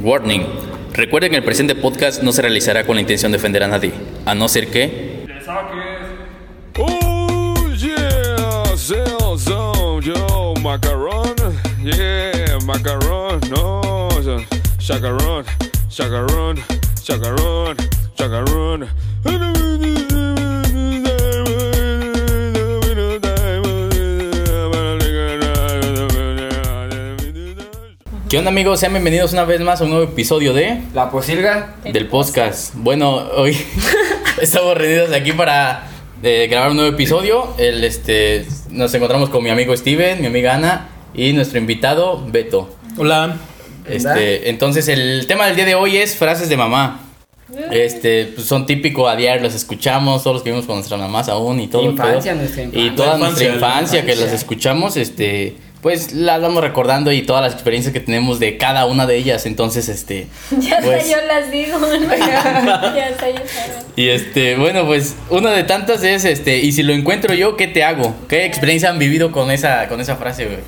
Warning. Recuerden que el presente podcast no se realizará con la intención de ofender a nadie, a no ser que... Oh yeah, no. ¿Qué onda amigos? Sean bienvenidos una vez más a un nuevo episodio de... La posilga. del podcast. Bueno, hoy estamos reunidos aquí para eh, grabar un nuevo episodio. El, este, nos encontramos con mi amigo Steven, mi amiga Ana y nuestro invitado Beto. Hola. Este, entonces el tema del día de hoy es frases de mamá. Este, pues, son típicos a diario, los escuchamos, todos los que vivimos con nuestras mamás aún y todo Infancia, nuestra Y infancia. toda La nuestra infancia, infancia que las escuchamos, este, pues las vamos recordando y todas las experiencias que tenemos de cada una de ellas. Entonces, este, Ya pues, hasta yo las digo. ya hasta yo saben. Y este, bueno, pues una de tantas es este, y si lo encuentro yo, ¿qué te hago? ¿Qué experiencia han vivido con esa con esa frase, güey?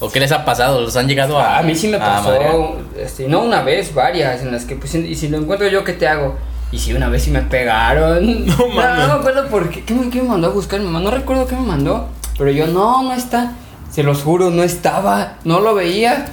¿O qué les ha pasado? ¿Los han llegado a A mí sí me pasó, este, no una vez, varias, en las que pues, y si lo encuentro yo, ¿qué te hago? Y si una vez sí me pegaron. No mames. No, me acuerdo por qué, ¿qué me, qué me mandó a buscar mi mamá, no recuerdo qué me mandó, pero yo, no, no está, se los juro, no estaba, no lo veía.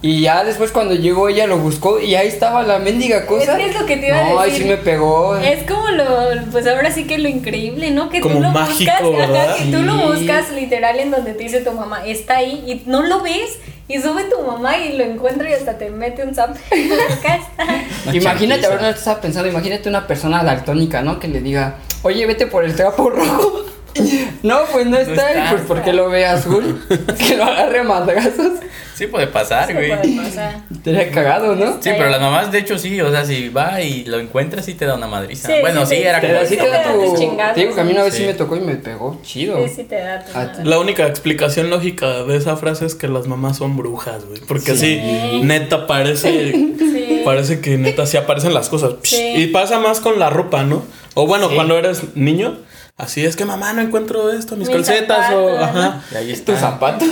Y ya después cuando llegó ella lo buscó y ahí estaba la mendiga cosa. Es que es lo que te iba a no, ahí decir. sí me pegó. Es como lo, pues ahora sí que lo increíble, ¿no? Que Como tú lo mágico, buscas, ¿verdad? que tú lo Sí. buscas literal en donde te dice tu mamá, está ahí y no lo ves y sube tu mamá y lo encuentra y hasta te mete un zap. Una Imagínate, ahora no estaba pensando, imagínate una persona daltónica, ¿no? Que le diga, oye, vete por el trapo rojo. No, pues no está, está. y pues porque lo ve azul, que lo agarre madrazos. Sí puede pasar, Eso güey. puede pasar. Estaría cagado, ¿no? Sí, pero las mamás de hecho sí, o sea, si va y lo encuentras sí te da una madriza. Sí, bueno, sí, sí, sí, era sí, como sí te da Te tu... Te digo que a mí una vez sí, sí. me tocó y me pegó chido. Sí, sí te da tu A madre. La única explicación lógica de esa frase es que las mamás son brujas, güey. Porque Sí. así, neta, parece. Sí. Parece que neta sí aparecen las cosas. Sí. Y pasa más con la ropa, ¿no? O bueno, Sí. cuando eres niño, así es que mamá no encuentro esto, mis, Mis calcetas o. Ajá. Y ahí está. Tus zapatos.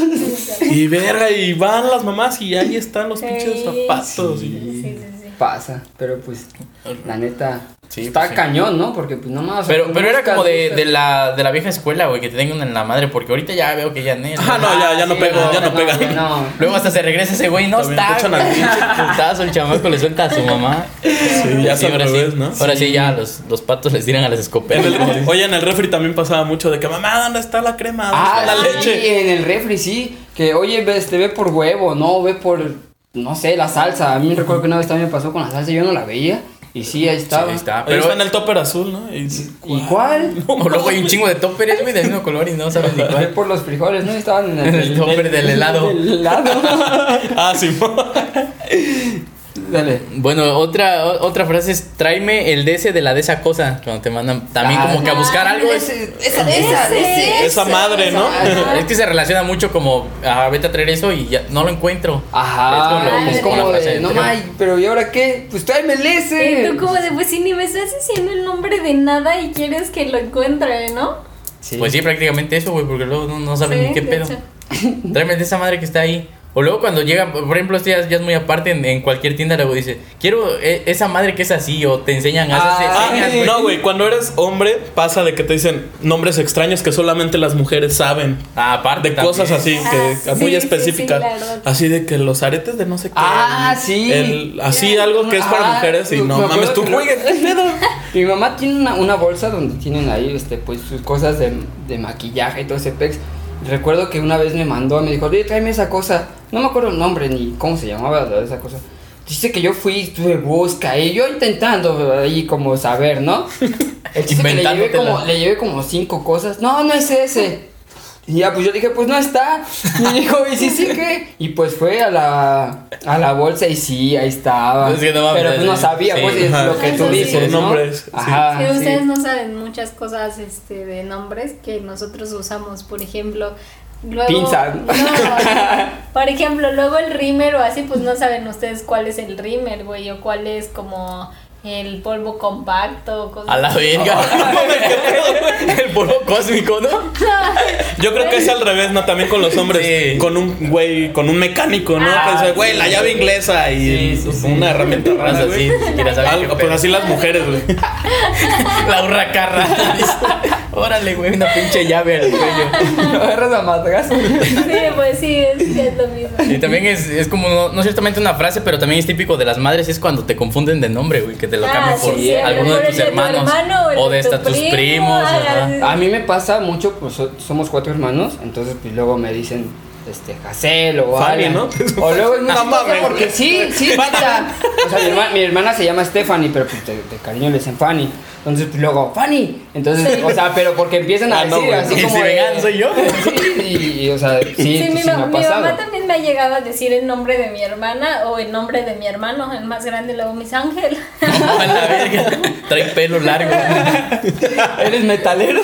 Y verga, y van las mamás y ahí están los pinches zapatos. Sí, y- sí, sí, sí. Pasa, pero pues, la neta, Sí, está pues sí. cañón, ¿no? Porque pues nomás... Pero, pero era como de, de la, de la vieja escuela, güey, que te tengan en la madre, porque ahorita ya veo que ya no. Ah, no, ya, ya no sí, pega, ya no no, pega. no. Luego hasta se regresa ese güey, no También está. Putazo, el chamaco le suelta a su mamá. Sí, ya Sí, ahora revés, sí, ¿no? Ahora sí, ya los, los patos les tiran a las En escopetas. el- oye, en el refri también pasaba mucho de que mamá, ¿dónde está la crema? ¿Dónde Ah, está la sí, leche? en el refri, sí. Que, oye, ve, este, ve por huevo, no, ve por, no sé, la salsa. A mí me recuerdo que una vez también me pasó con la salsa, yo no la veía. Y sí, ahí estaba. Sí, ahí está. Ahí Pero, está en el topper azul, ¿no? Y, ¿Y cuál? o luego hay un chingo de toppers, güey, del mismo color y no sabes ni cuál. por los frijoles, ¿no? Estaban en En el, el topper del helado. del helado. ah, sí. Dale. Bueno, otra, otra frase es tráeme el DC de la de esa cosa. Cuando te mandan también Ah, como que a buscar algo. Ese- esa, esa, ese. Esa madre, ¿no? Ajá. es que se relaciona mucho como, ah, vete a traer eso y ya no lo encuentro. Ajá, Es como- es como frase de, no may, pero ¿y ahora qué? Pues tráeme el Y ese. tú como de, pues si ni me estás diciendo el nombre de nada y quieres que lo encuentre, ¿no? Sí. Pues sí, prácticamente eso, güey, porque luego no, no sabes Sí, ni qué pedo. hecho. Tráeme de esa madre que está ahí. O luego cuando llega, por ejemplo, esto ya, ya es muy aparte en, en cualquier tienda, luego dice, quiero eh, esa madre que es así, o te enseñan, haces Ah, señas. No, güey, cuando eres hombre pasa de que te dicen nombres extraños que solamente las mujeres saben. Ah, aparte. De también. cosas así, Ah, que sí, muy sí, específicas. sí, así de que los aretes de no sé qué. Ah, sí. el- así algo que es para Ah, mujeres y no mames, tú juegues. Mi mamá tiene una, una bolsa donde tienen ahí este pues sus cosas de, de maquillaje y todo ese pex. Recuerdo que una vez me mandó, me dijo, oye, tráeme esa cosa. No me acuerdo el nombre ni cómo se llamaba la- esa cosa. Dice que yo fui, estuve busca y yo intentando ahí como saber, ¿no? El chiste que le llevé, como, le llevé como cinco cosas. No, no es ese. Y ya, pues yo dije, pues no está. Y dijo, ¿y sí, sí qué? Y pues fue a la, a la bolsa y sí, ahí estaba. Es que no mames, Pero pues no sí. sabía, Sí. pues es Ajá. lo que tú sí. dices, ¿no? Nombres, sí. Ajá. Sí, sí. ustedes no saben muchas cosas este, de nombres que nosotros usamos, por ejemplo. Luego, Pinza. No, por ejemplo, luego el rímer o así, pues no saben ustedes cuál es el rímer, güey, o cuál es como el polvo compacto. cosas A la verga. el polvo cósmico, ¿no? Yo creo que es al revés, ¿no? También con los hombres. Sí. Con un güey, con un mecánico, ¿no? Ah, güey, sí, la llave inglesa y Sí, sí, sí. una herramienta rara, así, Algo, pues así las mujeres, güey. La hurracarra. Órale, güey, una pinche llave al cuello. Lo agarras a madrazo. Sí, pues sí, es, es lo mismo. Y también es, es como, no, no ciertamente una frase, pero también es típico de las madres, es cuando te confunden de nombre, güey, que te lo Ah, cambian por sí, siempre, alguno de tus tu hermanos. hermano, el o de tu hasta tus primo, primos. ajá. A mí me pasa mucho, pues so- somos cuatro hermanos, entonces pues luego me dicen, este, Jacel o Fanny. ¿no? O luego es muy porque sí, sí, neta. O sea, mi hermana, mi hermana se llama Stephanie, pero pues de, de cariño le dicen Fanny. Entonces pues luego, Fanny. Entonces, o sea, pero porque empiezan a Ah, decir así Y como si de- vengan, soy yo. Sí, y, y, o sea, sí, Sí, mi, sí ma- me ha mi pasado. mamá también me ha llegado a decir el nombre de mi hermana o el nombre de mi hermano, el más grande, luego mis Ángel. A la verga. Trae pelo largo. ¿Eres metalero?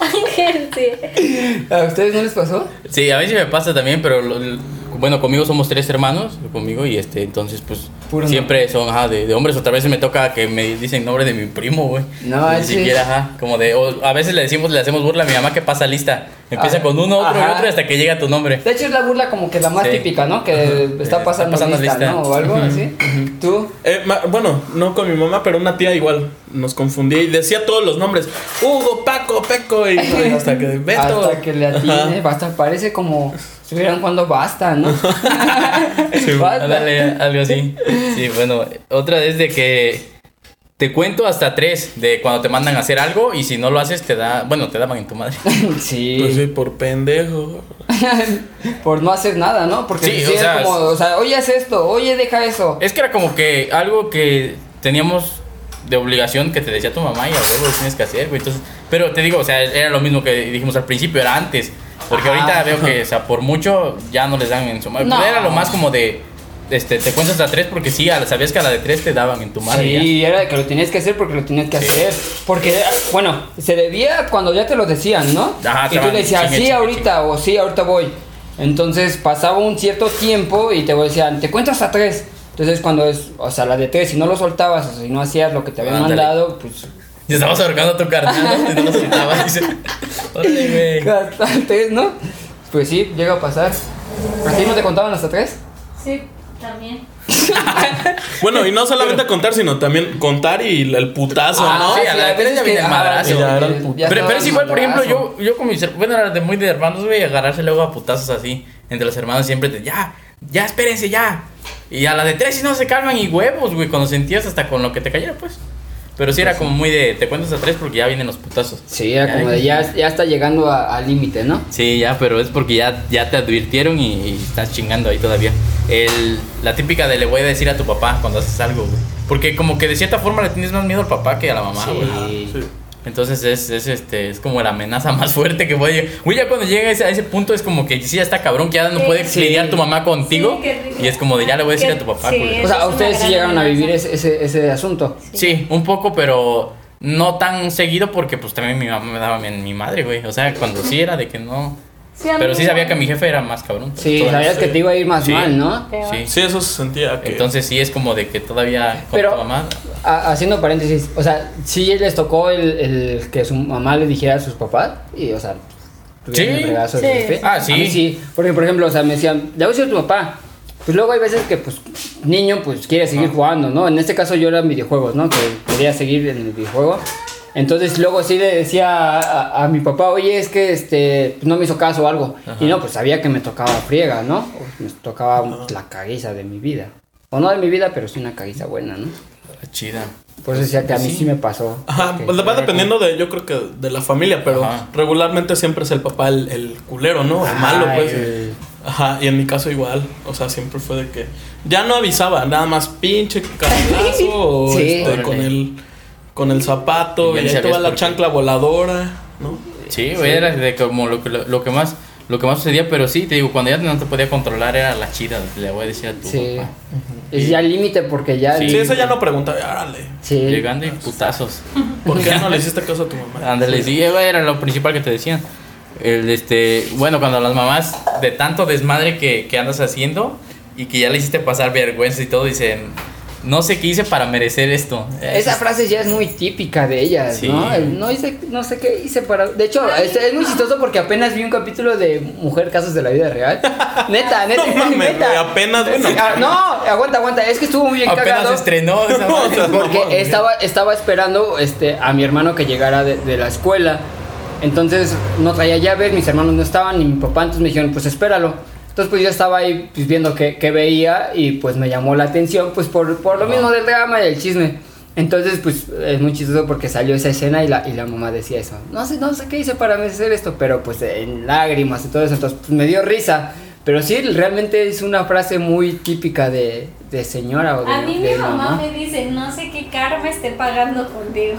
Ángel, sí. ¿A ustedes no les pasó? Sí, a mí sí me pasa también, pero lo- lo- bueno, conmigo somos tres hermanos, conmigo y este, entonces pues Puro siempre son ajá, de, de hombres. Otra vez me toca que me dicen nombre de mi primo, güey. No, Ni siquiera, ajá, como de, o a veces le decimos, le hacemos burla a mi mamá que pasa lista. Empieza Ah, con uno, otro y otro hasta que llega tu nombre. De hecho es la burla como que la más Sí. típica, ¿no? Que está Está pasando, pasando lista, lista. ¿no? O algo así. ¿Tú? Eh, ma- bueno, no con mi mamá, pero una tía igual nos confundía y decía todos los nombres. Hugo, Paco, Peco y hasta que Beto. Hasta que le atine, basta, parece como si estuvieran jugando basta, ¿no? Sí, Basta. Ándale, algo así. Sí, bueno, otra es de que te cuento hasta tres de cuando te mandan a hacer algo y si no lo haces te da, bueno, te daban en tu madre. Sí, Pues sí, por pendejo. por no hacer nada, ¿no? Porque Sí, sí, o es sea, como, o sea, oye, haz esto, oye, deja eso. Es que era como que algo que teníamos de obligación que te decía tu mamá y a huevo lo tienes que hacer, güey. Entonces, pero te digo, o sea, era lo mismo que dijimos al principio, era antes. Porque Ajá. ahorita veo que, o sea, por mucho ya no les dan en su madre. No. Era lo más como de, este, te cuentas hasta tres porque sí, a- sabías que a la de tres te daban en tu madre. ya. Sí, era que lo tenías que hacer porque lo tenías que Sí. hacer. Porque, bueno, se debía cuando ya te lo decían, ¿no? Ajá, y tú decías, chingue, sí, chingue, ahorita, o sí, ahorita voy. Entonces pasaba un cierto tiempo y te decían, te cuento hasta tres. Entonces cuando es, o sea, la de tres, si no lo soltabas o si no hacías lo que te habían Ándale. mandado, pues... Y estabas ahorcando a tu carnal ¿no? y no lo soltabas. Dice, órale, güey. Hasta tres, ¿no? Pues sí, llega a pasar. ¿A ti no te contaban hasta tres? Sí, también. Bueno, y no solamente contar, sino también contar y el putazo, Ah, ¿no? sí, a la de tres veces ya viene el madrazo. ya era el Pero- pu- ya Pero, pero es igual, por ejemplo, yo, yo con mis her- bueno, era de muy de hermanos, güey, agarrarse luego a putazos así. Entre los hermanos siempre te, ya, ya, espérense, ya. Y a la de tres si no se calman y huevos, güey, cuando sentías hasta con lo que te cayera, pues. Pero sí era como muy de, te cuentas a tres porque ya vienen los putazos. Sí, era como de ya, ya está llegando a- al límite, ¿no? Sí, ya, pero es porque ya, ya te advirtieron y, y estás chingando ahí todavía. El, la típica de le voy a decir a tu papá cuando haces algo, güey. Porque como que de cierta forma le tienes más miedo al papá que a la mamá, güey. Sí. Entonces es, es, este, es como la amenaza más fuerte que puede llegar. Güey, ya cuando llega a ese, a ese punto es como que sí, ya está cabrón, que ya no puede Sí. lidiar tu mamá contigo. Sí, y es como de ya le voy a decir a tu papá, sí. O sea, ustedes sí llegaron a vivir ese, ese, ese asunto. Sí, un poco, pero no tan seguido porque pues también mi mamá me daba en mi madre, güey. O sea, cuando sí era de que no. Sí, Pero sí sabía que mi jefe era más cabrón. Sí, sabías que te iba a ir más Sí. mal, ¿no? Sí. Sí, eso se sentía que. Entonces sí es como de que todavía con Pero- tu mamá. Ha- haciendo paréntesis, o sea, sí les tocó el, el que su mamá le dijera a sus papás y, o sea, Sí. el regazo Sí. del jefe. Ah, sí. A mí sí, porque por ejemplo, o sea, me decían, le voy a decir a tu papá. Pues luego hay veces que, pues, niño, pues, quiere seguir Ah. jugando, ¿no? En este caso yo era en videojuegos, ¿no? Que quería seguir en el videojuego. Entonces luego sí le decía a, a- a mi papá, oye, es que este, pues, no me hizo caso o algo. Y no, pues sabía que me tocaba friega, ¿no? O me tocaba la caguiza de mi vida. O no de mi vida, pero sí una caguiza buena, ¿no? Chida. Por eso decía que a mí Sí. sí, me pasó. Ajá, pues va dependiendo de, yo creo que de la familia, pero Ajá. regularmente siempre es el papá el, el culero, ¿no? El malo, pues. el- Ajá, y en mi caso igual, o sea, siempre fue de que ya no avisaba, nada más pinche carlazo o Sí. este, Órale. con el con el zapato, Y y ni ahí te sabías va la chancla voladora, ¿no? Sí, güey, era de como lo, que- lo, lo que más lo que más sucedía, pero sí, te digo, cuando ya no te podía controlar era la chida, le voy a decir a tu Sí. papá. Es ya el límite porque ya. Sí. Sí, eso ya no pregunta, árale, Sí. Llegando y putazos. ¿por qué no le hiciste caso a tu mamá? Ándale, sí, era lo principal que te decían. El, este, bueno, cuando las mamás de tanto desmadre que, que andas haciendo y que ya le hiciste pasar vergüenza y todo, dicen, no sé qué hice para merecer esto. Esa frase ya es muy típica de ellas, Sí. ¿no? El no hice, no sé qué hice para. De hecho, es, es muy chistoso porque apenas vi un capítulo de Mujer Casos de la Vida Real. Neta, neta, No mames, neta. apenas, bueno. Ah, no, aguanta, aguanta. Es que estuvo muy bien Apenas cagado. estrenó esa madre. No, Porque estaba, estaba esperando este, a mi hermano que llegara de, de la escuela. Entonces no traía llaves, mis hermanos no estaban, ni mi papá. Entonces me dijeron, pues espéralo. Entonces pues yo estaba ahí pues, viendo qué, qué veía y pues me llamó la atención pues por, por lo mismo del drama y el chisme. Entonces pues es muy chistoso porque salió esa escena y la, y la mamá decía eso. No sé, no sé qué hice para merecer esto, pero pues en lágrimas y todo eso. Entonces pues, me dio risa. Pero sí, realmente es una frase muy típica de, de señora o de, A mí mi de mamá me dice, no sé qué karma esté pagando contigo.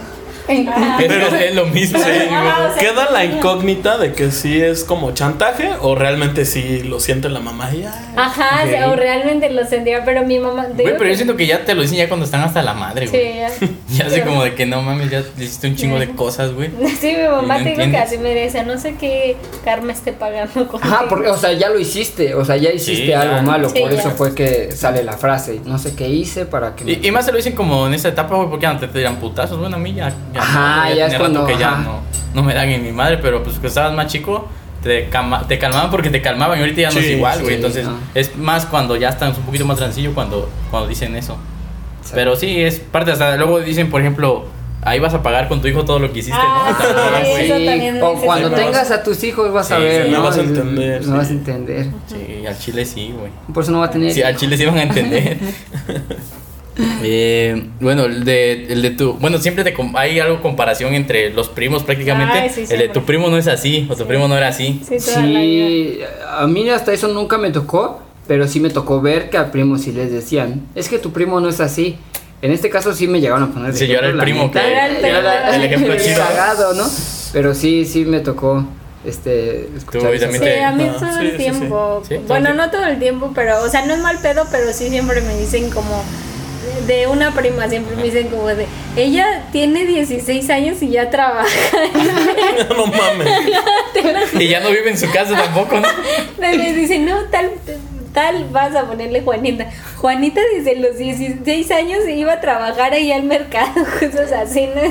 Pero es lo mismo. Sí, Ajá, o sea, queda la incógnita de que sí es como chantaje o realmente sí lo siente la mamá y Ajá, o sea, Ok. o realmente lo sentía, pero mi mamá... Güey, pero yo que- siento que ya te lo dicen ya cuando están hasta la madre, güey. Sí, ya. Ya así como de que no mames, ya hiciste un chingo de cosas, güey. Sí, mi mamá ¿Y no te digo que así me dice, no sé qué karma esté pagando contigo. Ajá, porque, o sea, ya lo hiciste, o sea, ya hiciste Sí, algo ya. malo, Sí, por ya. eso fue que sale la frase, no sé qué hice para que me... Y, y más se lo dicen como en esa etapa, güey, porque antes te tiran putazos. Bueno, a mí ya. ya Ajá, no, ya rato cuando- que ya no, no me dan en mi madre, pero pues que estabas más chico, te, calma- te calmaban porque te calmaban y ahorita ya no Sí, es igual, güey. sí, Entonces es más cuando ya están un poquito más tranquilo cuando, cuando dicen eso. Pero sí, es parte, hasta luego dicen, por ejemplo, ahí vas a pagar con tu hijo todo lo que hiciste, Ah, ¿no? Sí, eso también o cuando sí. tengas a tus hijos vas a Sí, ver, sí, ¿no? no vas a entender, No sí. vas a entender. Sí, al chile sí, güey. Por eso no va a tener... Sí, al chile sí van a entender. Eh, bueno, el de, el de tu. Bueno, siempre te hay algo comparación entre los primos prácticamente. Ay, sí, el de tu primo no es así, o tu primo no era así. Sí. Sí, a mí hasta eso nunca me tocó, pero sí me tocó ver que al primo sí les decían, es que tu primo no es así. En este caso sí me llegaron a poner de Sí, yo era el la primo neta, que- Era el era el ejemplo chido. cagado, ¿no? Pero sí, sí me tocó este escuchar Tú Sí, te- a mí Ah, todo sí, el sí, tiempo. sí. Sí, bueno, no todo el tiempo, pero, o sea, no es mal pedo, pero sí siempre me dicen como de una prima, siempre me dicen como de, ella tiene 16 años y ya trabaja. no mames. Y ya no vive en su casa tampoco, ¿no? Me dicen, no, tal, tal, vas a ponerle Juanita. Juanita desde los 16 años iba a trabajar ahí al mercado, cosas así, ¿no?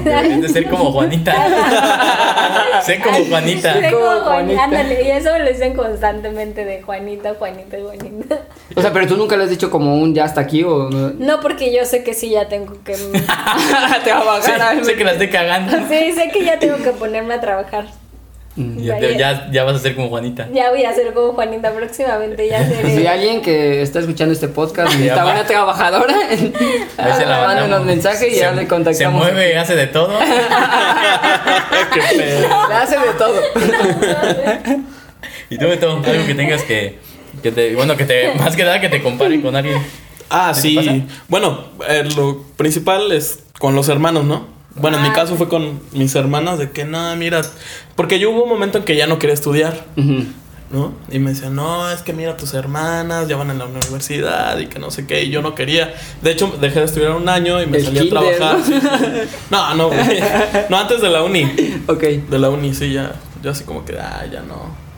De ser como Juanita. sé como Juanita. Sé como Juanita. Ándale, y eso me lo dicen constantemente de Juanita, Juanita, Juanita. O sea, pero tú nunca le has dicho como un ya hasta aquí o no. No, porque yo sé que sí ya tengo que... Te va a bajar al- sé que la estoy cagando. Sí, sé que ya tengo que ponerme a trabajar. Ya, ya, ya vas a ser como Juanita. Ya voy a ser como Juanita próximamente, ya seré. Si alguien que está escuchando este podcast necesita llama. una trabajadora, Ahí se la mándenos mandamos. mensaje y ya le contactamos. Se mueve, hace de todo. Qué pedo. Hace de todo. Y tú, Beto, algo que tengas que. que te, bueno, que te. Más que nada que te compare con alguien. Ah, ¿Qué te sí. Bueno, eh, lo principal es con los hermanos, ¿no? Bueno, en mi Ah, caso fue con mis hermanas de que no, mira, porque yo hubo un momento en que ya no quería estudiar. ¿no? Y me decían, no, es que mira, tus hermanas ya van a la universidad y que no sé qué, y yo no quería. De hecho, dejé de estudiar un año y me El salí a trabajar. No, no, güey. No, antes de la uni. Ok. De la uni, sí, ya, ya así como que, ah, ya no.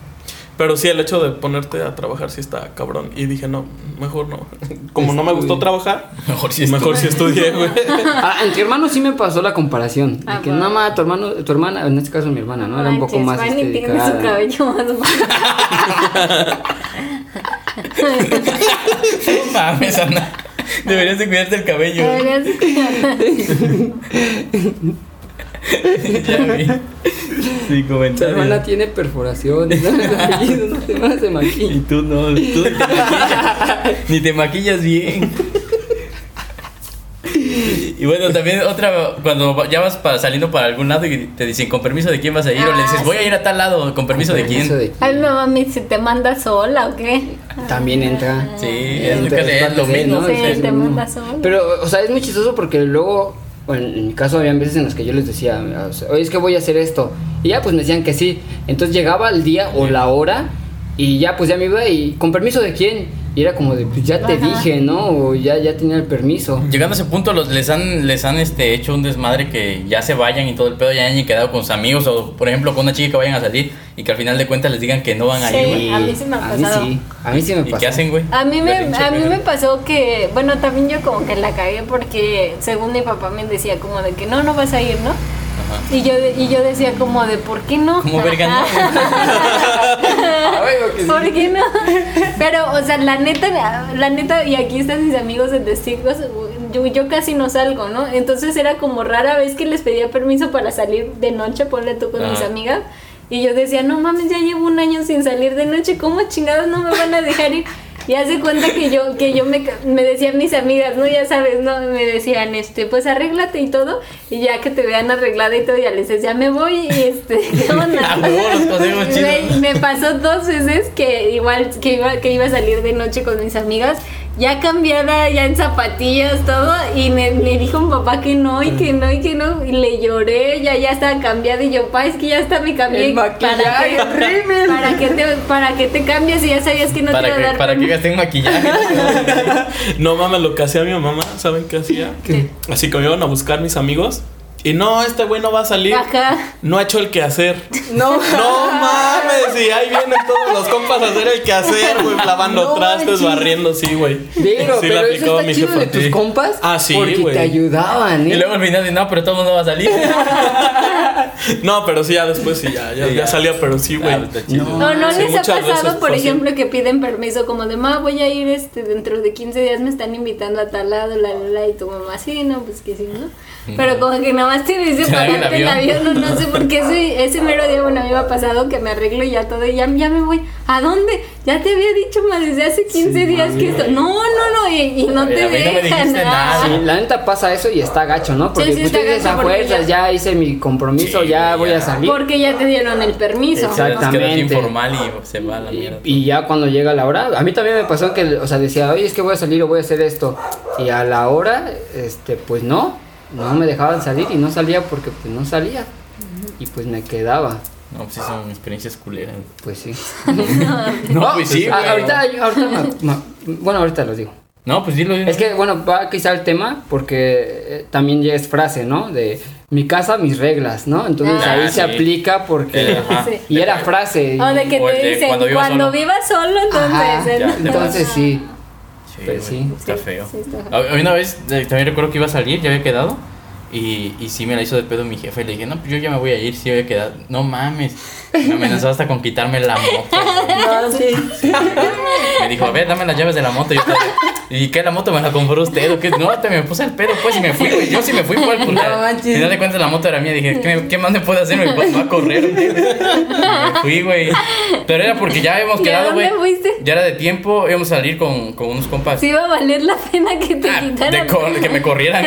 Pero sí, el hecho de ponerte a trabajar sí está cabrón. Y dije, no, mejor no. Como no me gustó trabajar, Mejor si mejor sí estudié, güey. Ah, entre hermanos sí me pasó la comparación. De Ah, que bueno. nada más tu hermano, tu hermana, en este caso mi hermana, ¿no? Era un poco más este, tiene su cabello más No mames, Ana. Deberías de cuidarte el cabello. ya vi. Sí, Tu comentario. hermana tiene perforaciones, Y tú no, tú ni te maquillas, ni te maquillas bien. Y, bueno, también otra, cuando ya vas para, saliendo para algún lado y te dicen, ¿con permiso de quién vas a ir? o le dices, Ah, voy a ir a tal lado, ¿con permiso de quién? De Ay, no mami, ¿se te manda sola o qué? También entra. Sí, es, Entra, es lo Es te manda sola. Pero, o sea, es muy chistoso porque luego, bueno, en mi caso, habían veces en las que yo les decía, oye, es que voy a hacer esto. Y ya, pues me decían que sí. Entonces llegaba el día o la hora y ya, pues ya me iba y, ¿con permiso de quién? Y era como de, pues ya te Ajá. dije, ¿no? O ya, ya tenía el permiso. Llegando a ese punto, los, les han, les han este, hecho un desmadre que ya se vayan y todo el pedo, ya hayan quedado con sus amigos, o por ejemplo con una chica que vayan a salir y que al final de cuentas les digan que no van a Sí. ir, güey. a mí sí me ha A mí pasado. sí, a mí sí me ¿Y pasó. qué hacen, güey? A mí, me, a mí me pasó que, bueno, también yo como que la cagué porque según mi papá me decía como de que no, no vas a ir, ¿no? Ajá. Y yo, y yo decía como de, ¿por qué no? Como verga, no. ¿Por qué no? Pero, o sea, la neta, la neta, y aquí están mis amigos de testigos, yo, yo casi no salgo, ¿no? Entonces era como rara vez que les pedía permiso para salir de noche, ponle tú con mis amigas. Y yo decía, no mames, ya llevo un año sin salir de noche, ¿cómo chingados no me van a dejar ir? Y hace cuenta que yo, que yo me, me decían mis amigas, ¿no? Ya sabes, ¿no? Me decían, este, pues arréglate y todo. Y ya que te vean arreglada y todo, ya les decía, me voy y este, ¿qué onda? A huevo, los consejos chidos. Me, pasó dos veces que igual que iba, que iba a salir de noche con mis amigas, ya cambiada, ya en zapatillas, todo, y me, me dijo mi papá que no, y que no, y que no, y le lloré, ya, ya estaba cambiada, y yo, pa, es que ya está me cambié. ¿Para qué, para qué te, para qué te cambias y ya sabías que no te Para iba a que, dar para que permiso? gasten maquillaje. No mames, lo que hacía mi mamá, ¿saben qué hacía? ¿Qué? Así que me iban a buscar mis amigos. Y no, este güey no va a salir. Ajá. No ha hecho el quehacer. No, No mames, y ahí vienen todos los compas a hacer el quehacer, güey, lavando No trastes, manches. barriendo, sí, güey. Digo, Sí, pero la eso está mi chido de tus sí. compas. Ah, sí, Porque te ayudaban, y ¿eh? luego al final no, pero todo el mundo va a salir. No, pero sí, ya después sí, ya, ya, Sí, ya ya. salía, pero sí, güey. No, no Sí, les ha pasado, por así. ejemplo, que piden permiso como de, ma, voy a ir este dentro de 15 días, me están invitando a tal lado, la, la, la", y tu mamá, sí, no, pues que sí, ¿no? Pero como que nada más te dice Se da el avión. avión, no, no sé por qué ese, ese mero día, bueno, a mí me ha pasado que me arreglo y ya todo, y ya, ya me voy. ¿A dónde? Ya te había dicho, ma, desde hace 15 días que esto. No, no, no, y, y no te no dejan. dijiste nada. Sí, la neta pasa eso y está gacho, ¿no? Porque Sí, gacho a porque fuerzas, ya- ya hice mi compromiso, Sí, ya voy a salir. Porque ya te dieron el permiso. Exactamente. informal y se va a la Y, mierda. y ya cuando llega la hora, a mí también me pasó que, o sea, decía, oye, es que voy a salir o voy a hacer esto. Y a la hora, este, pues no, no me dejaban salir y no salía porque pues no salía. Y pues me quedaba, No, pues sí son experiencias culeras. pues sí. No, pues sí, a- güey. ahorita, ahorita me- me- bueno, ahorita lo digo. No, pues dilo. dilo. Es que, bueno, va quizá el tema porque eh, también ya es frase, ¿no? De mi casa, mis reglas, ¿no? Entonces Ah, ahí sí. se aplica porque... Eh. Sí. Y era frase. y- O de que te dicen, cuando cuando, vivas solo". entonces. Ajá, eh, Entonces sí. Sí, sí. Está Sí, feo. sí, está A- Una vez también recuerdo que iba a salir, ya había quedado. Y, y sí me la hizo de pedo mi jefe. Le dije, no, pues yo ya me voy a ir, sí había quedado. No mames. Me amenazó hasta con quitarme la moto. güey. Me dijo, a ver, dame las llaves de la moto. Y, yo, ¿Y qué? ¿La moto me la compró usted? ¿O qué? No, te me puse el pedo, pues, y me fui, güey. Yo sí me fui, pues, porque No al manches. final de cuentas la moto era mía. Dije, ¿qué, qué más me puede hacer? ¿Me va a correr? güey? Y me fui, güey. Pero era porque ya habíamos ¿Y quedado, güey. Ya era de tiempo, íbamos a salir con, con unos compas. Sí iba a valer la pena que te Ah, quitaran. de que me corrieran.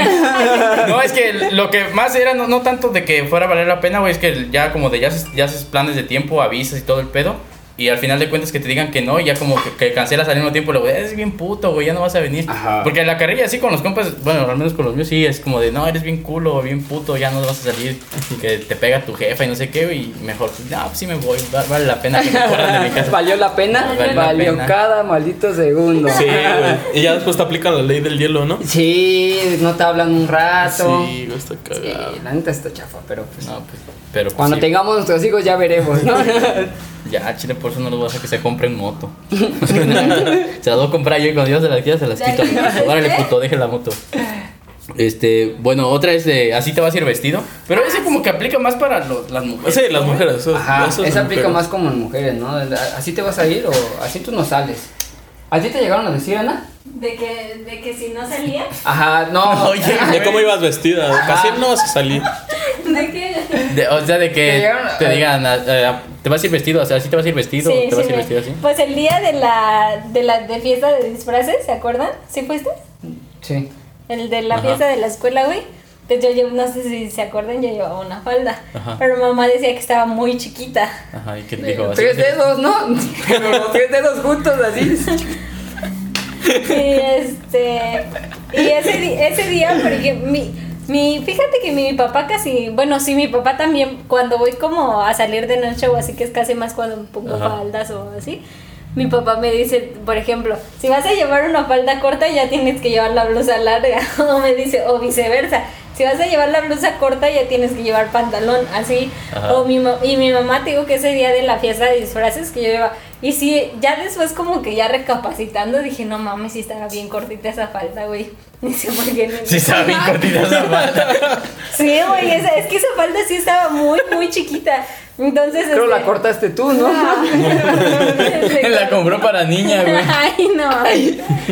No, es que lo que más era, no, no tanto de que fuera a valer la pena, güey, es que ya como de ya haces, ya planes de tiempo, avisas y todo el pedo. Y al final de cuentas que te digan que no, y ya como que, que cancelas al mismo tiempo, luego, eres bien puto, güey, ya no vas a venir. Ajá. Porque la carrilla así con los compas, bueno, al menos con los míos sí, es como de, no, eres bien culo, bien puto, ya no vas a salir, que te pega tu jefa y no sé qué, y mejor, no, pues sí me voy, va- vale la pena que me corran de mi casa. ¿Valió la pena? Valió la pena. cada maldito segundo. Sí, güey. Y ya después te aplican la ley del hielo, ¿no? Sí, no te hablan un rato. Sí, güey, está Sí, cagado. la neta está chafa, pero pues. No, pues, pero pues, Cuando sí. tengamos nuestros hijos ya veremos, ¿no? Ya, chile, por eso no los voy a hacer que se compren moto. se las voy a comprar yo y cuando yo se las quiera se las quito. Órale, puto, deje la moto. Este, bueno, otra es de así te vas a ir vestido. Pero ese como que aplica más para lo- las mujeres. Sí, las mujeres. Eso, Ajá, eso es esa aplica mujeres. más como en mujeres, ¿no? ¿Así te vas a ir o así tú no sales? ¿A ti te llegaron a decir, Ana? De que, de que si no salía. Ajá, no. Oye, De cómo ibas vestida. Casi no vas a salir. De que. De- o sea, de que llegaron te digan, te vas a ir vestido, o sea, así te vas a ir vestido, Sí, te vas a sí, ir me- vestido así. Pues el día de la, de la de fiesta de disfraces, ¿se acuerdan? ¿Sí fuiste? Sí. El de la Ajá. fiesta de la escuela, güey. Pues yo, llevo- no sé si se acuerdan, yo llevaba una falda. Ajá. Pero mamá decía que estaba muy chiquita. Ajá, y que te dijo así. Tres dedos, ¿no? Pero los tres dedos juntos así. Y este. Y ese, ese día, porque mi, mi. Fíjate que mi papá casi. Bueno, sí, mi papá también. Cuando voy como a salir de noche o así, que es casi más cuando pongo Ajá. faldas o así. mi papá me dice, por ejemplo, si vas a llevar una falda corta ya tienes que llevar la blusa larga, o me dice, o viceversa. Si vas a llevar la blusa corta ya tienes que llevar pantalón, así. Ajá. O mi y mi mamá te digo que ese día de la fiesta de disfraces que yo iba, y sí, ya después como que ya recapacitando dije, no mames, si estaba bien cortita esa falda, güey. Dice, ¿por qué no? Sí, estaba bien cortita esa falda. Sí, güey, esa- es que esa falda sí estaba muy, muy chiquita. Entonces, Pero la este- cortaste tú, ¿no? La compró para niña, güey. Ay, no.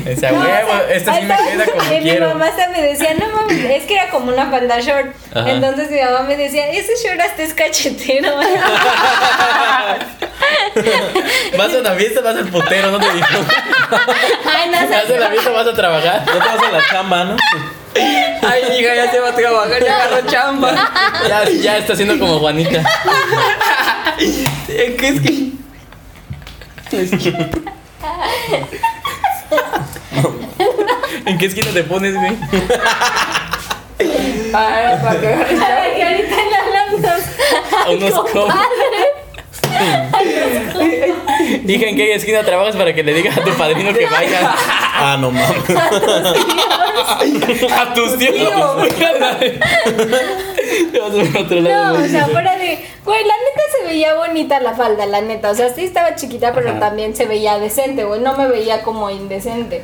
Esa No, o huevo, sea, esta sí me queda como Mi quiero. mamá hasta me decía, no mames, es que era como una falda short. Ajá. Entonces mi mamá me decía, ese short hasta es cachetero. Vas a una fiesta, vas al putero, no te dijo. Ay, no Vas a la fiesta, vas a trabajar. No te vas a la chamba, ¿no? Ay, hija, ya se va a trabajar, ya agarró chamba. Ya, ya está haciendo como Juanita. Es que es que. Es que. ¿En qué esquina te pones, güey? Ay, para que agarre A ver, que ahorita le hablamos A unos compadres. Dije en qué esquina trabajas para que le digas a tu padrino que vaya Ah, no mames. a tus tíos. No, o sea, fuera de. Güey, la neta se veía bonita la falda, la neta. O sea, sí estaba chiquita, pero también se veía decente, güey. No me veía como indecente.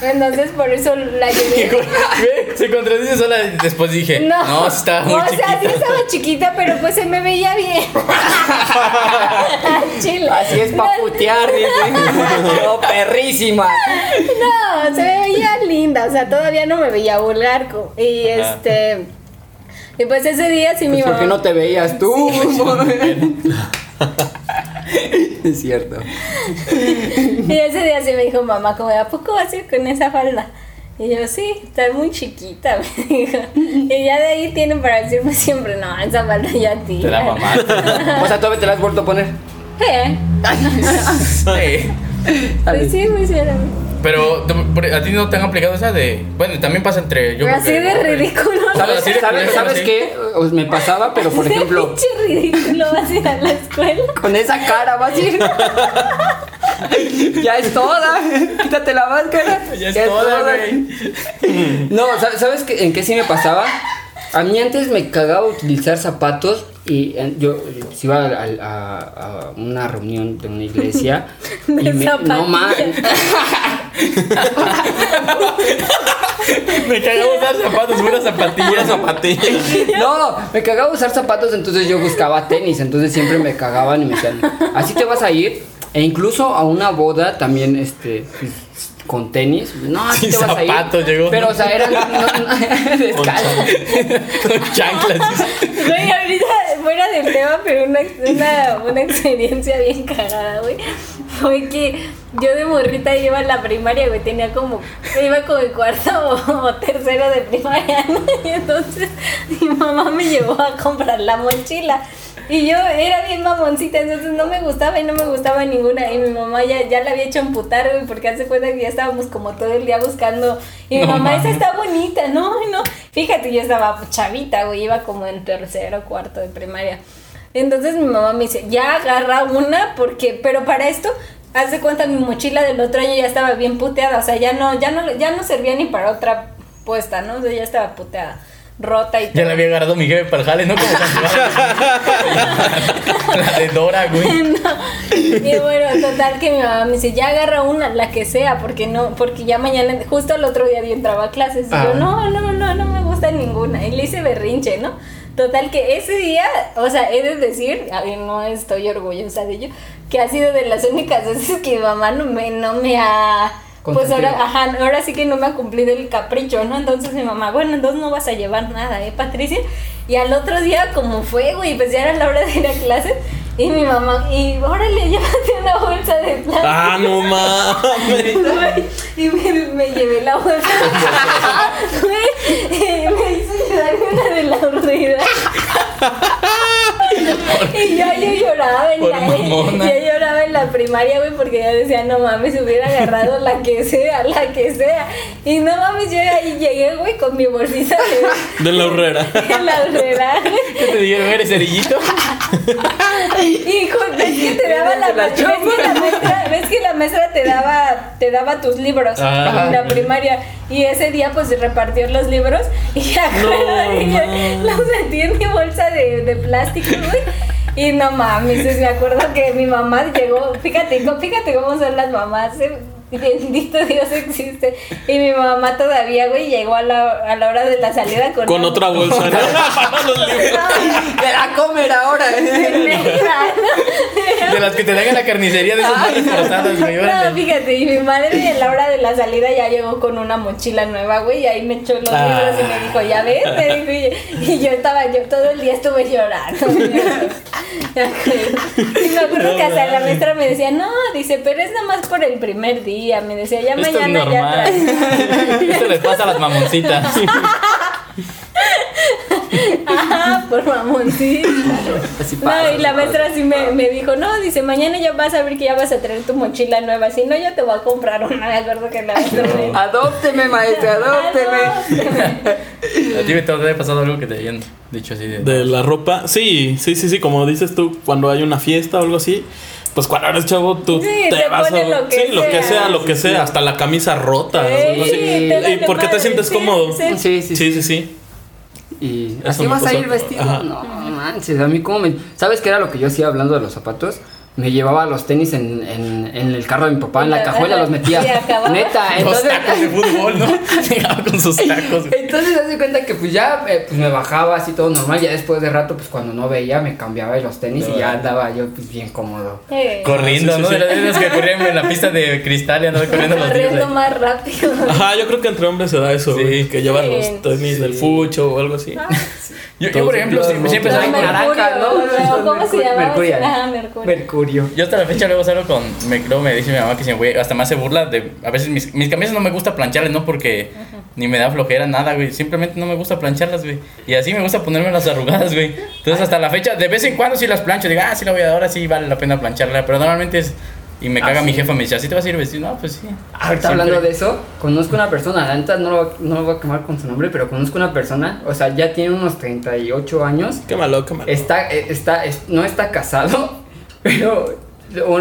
Entonces, por eso la llevé. Se contradice sola. Después dije, no, No, estaba muy o sea, chiquita. sí estaba chiquita, pero pues se me veía bien. Chile. Así es pa' No, putear, dice. No, perrísima. No, se me veía linda, o sea, todavía no me veía vulgar. Y Ajá. este. Y pues ese día sí mi Pues, ¿Por mamá. qué no te veías tú? es cierto. Y ese día sí me dijo mamá, como, ¿a poco vas a ir con esa falda? Y yo, sí, está muy chiquita, me dijo. Y ya de ahí tienen para decirme siempre, no, esa falda ya tira. Te la mamaste. O sea, todavía te la has vuelto a poner. Eh, Sí. pues sí, muy cierto. Pero ¿te- por- a ti no te han aplicado esa de. Bueno, también pasa entre. Yo Así que- de ridículo. ¿no? ¿Sabes, ¿sabes, ¿sabes qué? O- Me pasaba, pero por ejemplo, Pinche ridículo vas a ir a la escuela. con esa cara vas a ir. ya es toda. Quítate la máscara. Ya es toda, güey. No, ¿sabes- ¿sabes qué- en qué sí me pasaba? A mí antes me cagaba utilizar zapatos y yo si iba a, a- a una reunión de una iglesia y me, no más Me cagaba usar zapatos, unas zapatillas. Zapatillas. no me cagaba usar zapatos entonces yo buscaba tenis entonces siempre me cagaban y me decían así te vas a ir e incluso a una boda también este pues, con tenis no así Sin te vas a ir llegó. pero o sea eran no, no, descalzo. Con chanclas. Güey, ahorita fuera del tema, pero una, una, una experiencia bien cagada, güey. Fue que yo de morrita iba a la primaria, güey, tenía como, iba como en cuarto o, o tercero de primaria, ¿no? Y entonces mi mamá me llevó a comprar la mochila. Y yo era bien mamoncita, entonces no me gustaba y no me gustaba ninguna. Y mi mamá ya, ya la había hecho amputar, güey, porque hace cuenta que ya estábamos como todo el día buscando. Y mi No mamá, esa está bonita, no, no. Fíjate, yo estaba chavita, güey, iba como en tercero, cuarto de primaria. Entonces mi mamá me dice, ya agarra una, porque, pero para esto, haz de cuenta, mi mochila del otro año ya estaba bien puteada, o sea, ya no, ya no, ya no servía ni para otra puesta, ¿no? O sea, ya estaba puteada, rota y Ya todo. le había agarrado mi jefe para el jale, ¿no? Como cuando La de Dora, güey. Y bueno, total que mi mamá me dice, ya agarra una, la que sea, porque no, porque ya mañana, justo el otro día yo entraba a clases, y Ah. yo, no, no, no, no me gusta ninguna, y le hice berrinche, ¿no? Total que ese día, o sea, he de decir, a ver, no estoy orgullosa de ello, que ha sido de las únicas veces que mi mamá no me, no me ha... Pues ahora, ajá, ahora sí que no me ha cumplido el capricho, ¿no? Entonces mi mamá, bueno, entonces no vas a llevar nada, ¿eh, Patricia? Y al otro día, como fue, güey, pues ya era la hora de ir a clase, y mi mamá, y órale, llévate una bolsa de plástico. Ah, no mames. Y me, me llevé la bolsa. Güey, y me hizo llevarme una de la rueda. Y ya yo lloraba en Por la mamona. yo lloraba en la primaria. güey, porque ya decía, no mames, hubiera agarrado la que sea, la que sea. Y no mames, yo ahí llegué, güey, con mi bolsita de, De la horrera. de la horrera. ¿Qué te dijeron? ¿Eres cerillito? Hijo, ves que te daba la, la ves que la maestra, ves que la maestra te daba, te daba tus libros Ajá. en la primaria. Y ese día pues repartió los libros y acuerdo que yo los metí en mi bolsa de, de plástico, güey. Y no mames, me acuerdo que mi mamá llegó, fíjate, fíjate cómo son las mamás, eh, bendito Dios existe. Y mi mamá todavía, güey, llegó a la, a la hora de la salida con, otra bolsa. ¿no? Para los libros. ¡Me la comer ahora! ¿no? De las que te dan en la carnicería de esos cortadas, güey. No, fíjate, y mi madre en la hora de la salida ya llegó con una mochila nueva, güey, y ahí me echó los Ah. libros y me dijo, ya ves, dijo, y, yo estaba, yo todo el día estuve llorando. Y me acuerdo que hasta la maestra me decía, no, dice, pero es nada más por el primer día, me decía, ya Esto es mañana ya normal. traes. Esto les pasa a las mamoncitas. Ajá, por mamoncito. Así No, y la maestra así me, me dijo, no, dice, mañana ya vas a ver que ya vas a traer tu mochila nueva, si no, yo te voy a comprar una, me acuerdo que la maestra me. Adópteme, maestra, adópteme. ¿A ti te ha pasado algo que te hayan dicho así de... De la ropa. Sí, sí, sí, sí. Como dices tú, cuando hay una fiesta o algo así. Pues cuando eres chavo, tú Sí, te, te vas a. lo que sí, lo que sea. sea, lo que sea. Hasta la camisa rota. o algo así. Sí, ¿Y vale por qué te sientes sí, cómodo? sí. Sí, sí, Sí, sí, sí. Y Eso así vas a ir vestido. Ajá. No manches, a mí como me. ¿Sabes qué era lo que yo hacía hablando de los zapatos? Me llevaba los tenis en, en, en el carro de mi papá, en la cajuela los metía. Neta, Los entonces. tacos de fútbol, ¿no? Llegaba con sus tacos. Entonces hace cuenta que pues ya eh, pues me bajaba así todo normal, ya después de rato pues cuando no veía me cambiaba de los tenis y ya andaba yo pues bien cómodo. Eh, Corriendo, Sí, sí, ¿no? De las que corrían en la pista de cristal y andaban corriendo los días. corriendo más rápido. Ajá, yo creo que entre hombres se da eso, Sí. güey, que llevan Sí. los tenis del fucho o algo así. Yo, yo, por ejemplo, siempre, salgo No, con... Mercurio, naranja, ¿no? no, ¿cómo se Mercurio- llama? Mercurio. Ajá, Mercurio. Mercurio. Yo hasta la fecha luego salgo con... Me, luego me dice mi mamá que si me voy... Hasta me hace burla de... A veces mis, mis camisas no me gusta plancharlas, no porque... Ni me da flojera, nada, güey. Simplemente no me gusta plancharlas, güey. Y así me gusta ponerme las arrugadas, güey. Entonces hasta la fecha, de vez en cuando sí las plancho. Digo, ah, sí la voy a... Ahora sí vale la pena plancharla. Pero normalmente es... Y me Ah, caga mi sí. jefa, me dice, ¿así te vas a ir vestido? No, pues sí. Ahorita hablando de eso, conozco una persona, la neta no lo, no lo voy a quemar con su nombre, pero conozco una persona, o sea, ya tiene unos 38 años, Qué malo, qué malo. está, eh, está, es- no está casado, pero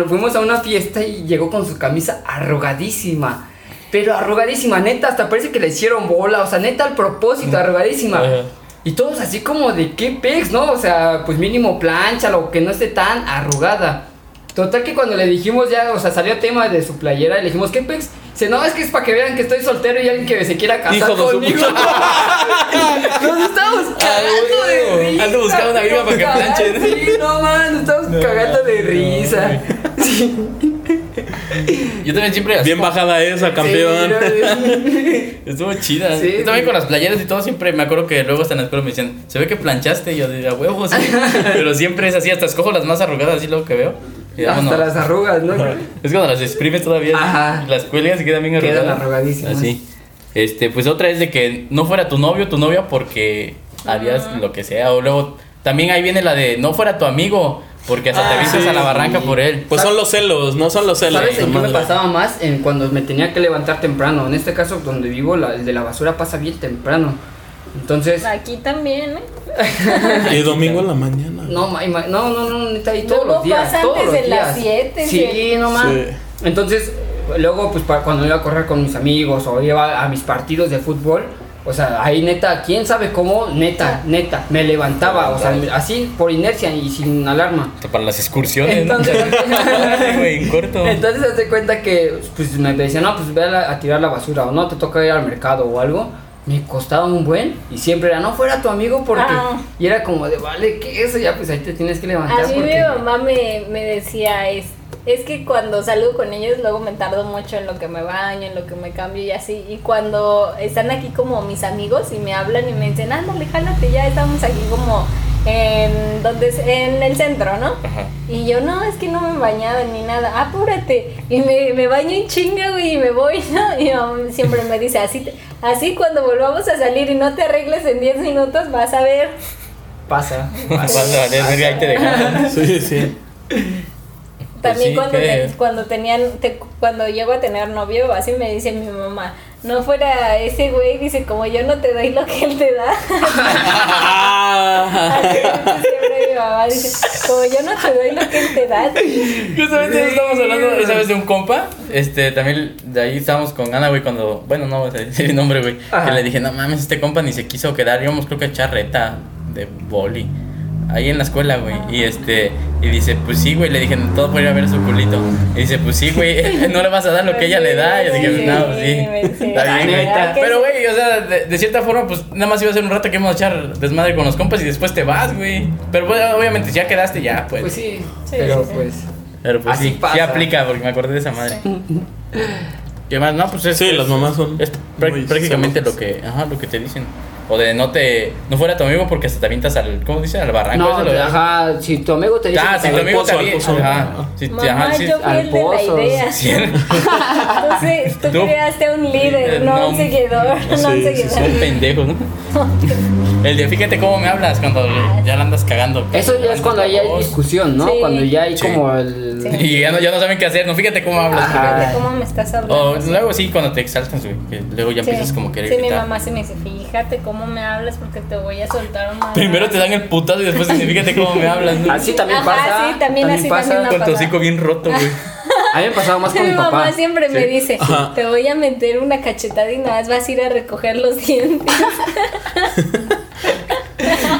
fuimos a una fiesta y llegó con su camisa arrugadísima. Pero arrugadísima, neta, hasta parece que le hicieron bola, o sea, neta al propósito, arrugadísima. Y todos así como de qué pex, ¿no? O sea, pues mínimo plancha, lo que no esté tan arrugada. Total que cuando le dijimos ya, o sea, salió tema de su playera y le dijimos, ¿qué pex? Dice, no, es que es para que vean que estoy soltero y alguien que se quiera casar Hijo conmigo. Nos estamos cagando de risa. Ando buscando una amiga para que Nos planche. cagamos, Sí, no man, nos estamos No, cagando de no, risa. Sí. Yo también siempre... Bien como- bajada esa, campeón. Sí, Estuvo chida. Sí, Yo también sí. con las playeras y todo siempre me acuerdo que luego hasta en la escuela me decían, se ve que planchaste y yo de a huevos, sí. pero siempre es así, hasta escojo las más arrugadas así luego que veo. Hasta las arrugas, ¿no? Es cuando las exprimes todavía, Ajá. las cuelgas y quedan bien arrugadas. Quedan arrugadísimas. Así. Este, pues otra es de que no fuera tu novio, tu novia porque harías lo que sea o luego también ahí viene la de no fuera tu amigo porque hasta te Ah, vistes sí. a la barranca por él. Pues son los celos, no son los celos. ¿Sabes en qué me pasaba más? En cuando me tenía que levantar temprano. En este caso, donde vivo, la- el de la basura pasa bien temprano. Entonces, Aquí también, ¿eh? Y domingo en la mañana. no, no, no, no, neta, ahí todos Luego los días. pasa todos antes los de las días. siete, Sí, sí. no. Sí. Entonces, luego, pues pa- cuando iba a correr con mis amigos o iba a mis partidos de fútbol, o sea, ahí neta, quién sabe cómo, neta, neta, me levantaba, o sea, así por inercia y sin alarma. Para las excursiones, ¿no? Entonces, corto. Entonces hazte cuenta que pues me decían, no, pues ve a, la- a tirar la basura o no, te toca ir al mercado o algo. Me costaba un buen y siempre era, no fuera tu amigo porque... Ah. Y era como de, vale, ¿qué eso? Ya pues ahí te tienes que levantar A mí porque... mi mamá me, me decía, es, es que cuando salgo con ellos luego me tardo mucho en lo que me baño, en lo que me cambio y así. Y cuando están aquí como mis amigos y me hablan y me dicen, ándale, jálate, ya estamos aquí como en, donde, es- en el centro, ¿no? Ajá. Y yo, no, es que no me he bañado ni nada, apúrate. Y me, me baño en chinga, güey, y me voy, ¿no? Y mi mamá siempre me dice, así, te- así cuando volvamos a salir y no te arregles en 10 minutos, vas a ver. Pasa. Vas a valer, verga, ahí te dejaron. Sí, sí. También sí, cuando, cuando tenían, te- cuando llego a tener novio, así me dice mi mamá, no fuera ese güey, dice, como yo no te doy lo que él te da. Así dice siempre mi mamá, dice, como yo no te doy lo que él te da. Justamente eso estamos hablando esa vez de un compa. Este, también de ahí estábamos con Ana, güey, cuando. Bueno, no voy a decir el nombre, güey. Ajá. Que le dije, no mames, este compa ni se quiso quedar. Íbamos, creo que a echar reta de boli. Ahí en la escuela, güey. Y este. Y dice, pues sí, güey. Le dije, todo por ir a ver su culito. Y dice, pues sí, güey. No le vas a dar lo que ella le da. Y yo dije, no, pues sí. Sí, Está bien, güey. ¿verdad que Pero, sí? güey, o sea, de, de cierta forma, pues nada más iba a ser un rato que íbamos a echar desmadre con los compas y después te vas, güey. Pero, bueno, obviamente, si ya quedaste, ya, pues. Pues sí, Sí, pero sí, sí. pues. Pero pues Así sí, sí pasa. aplica porque me acordé de esa madre. ¿Qué más? No, pues es, Sí, las mamás son es prácticamente lo que, ajá, lo que te dicen. O de no te no fuera tu amigo porque hasta te avientas al ¿cómo dice? al barranco. No, lo- ajá, si tu amigo te dice. Ah, si te tu amigo pozo, también. pozo. Ajá. Sí, Mamá, ajá, sí. yo fui al el de la pozo. idea. Sí. Entonces, tú, Tú- creaste un líder, no, No, un seguidor, no un sí, sí, seguidor. Son pendejos, ¿no? El de fíjate cómo me hablas cuando ya la andas cagando. Eso ya es cuando ya hay discusión, ¿no? Sí. Cuando ya hay Sí. como el. Sí. Y ya no, ya no saben qué hacer, no fíjate cómo hablas. ¿De cómo me estás hablando? O luego sí, cuando te exaltas, güey, que luego ya Sí. empiezas como a querer Sí, mi mamá sí me dice, fíjate cómo me hablas porque te voy a soltar un Primero te dan el putazo y después fíjate cómo me hablas, ¿no? Así también Ajá, pasa. sí, también así también me Con tu pasa. hocico bien roto, güey. A mí me pasaba más con Mi mi mamá papá. siempre me dice, Ajá. te voy a meter una cachetada y nada más vas a ir a recoger los dientes.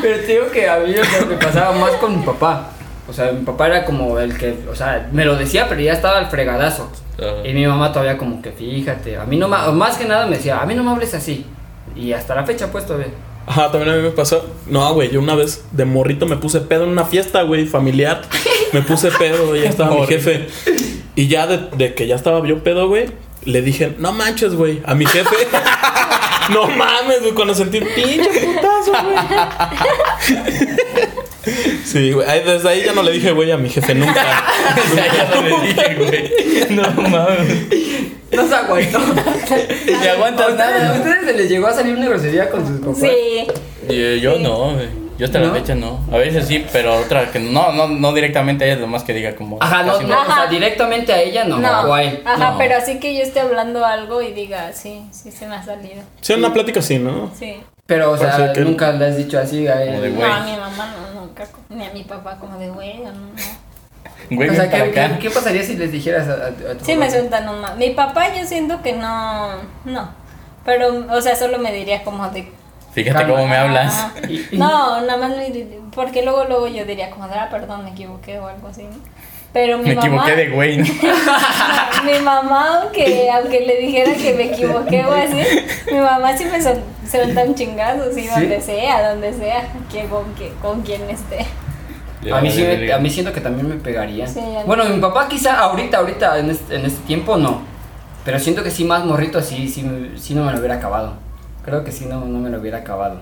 Pero te digo que a mí me pasaba más con mi papá. O sea, mi papá era como el que, o sea, me lo decía, pero ya estaba al fregadazo. Ajá. Y mi mamá todavía como que, fíjate, a mí no más que nada me decía, a mí no me hables así. Y hasta la fecha pues todavía. Ajá, también a mí me pasó. No, güey, yo una vez de morrito me puse pedo en una fiesta, güey, familiar. Me puse pedo, y ya estaba mi jefe. Y ya de, de que ya estaba yo pedo, güey, le dije, no manches, güey, a mi jefe. no mames, güey, cuando sentí pinche putazo, güey. Sí, güey, ahí- desde ahí ya no le dije, güey, a mi jefe nunca. O sea, ya no le dije, güey. No mames. No se aguantó. Ni aguantas ¿A ustedes, nada. ¿A ustedes se les llegó a salir una grosería con sus papás? Sí. Yo, yo no, güey. Yo hasta ¿No? la fecha no. A veces sí, pero otra que no, no, no directamente a ella, lo más que diga como. Ajá, no, no, o sea, Ajá. directamente a ella no, No, él. ajá, No. pero así que yo esté hablando algo y diga, sí, sí se me ha salido. Sí, una plática así, ¿no? Sí. Pero, o sea, que- nunca le has dicho así a él. No, a mi mamá no, nunca, ni a mi papá como de güey, o no, no. Güey, o sea, ¿qué, qué, qué pasaría si les dijeras a, a- a tu Sí papá? me sueltan un ma- Mi papá yo siento que no, no. Pero, o sea, solo me diría como de... Fíjate Calma. cómo me hablas. ah, y- No, nada más porque luego luego yo diría como de, ah, perdón, me equivoqué o algo así. ¿no? Pero mi Me mamá... equivoqué de güey, ¿no? mi mamá, aunque, aunque le dijera que me equivoqué o así, mi mamá sí me sol- suelta un chingazo, sí, donde sea, donde sea, que con, que, con quien esté. A mí, sí me- a mí siento que también me pegaría. Sí, bueno, mi papá quizá ahorita, ahorita, en este, en este tiempo no. Pero siento que sí más morrito, sí, sí, me- sí no me lo hubiera acabado. Creo que sí no, no me lo hubiera acabado.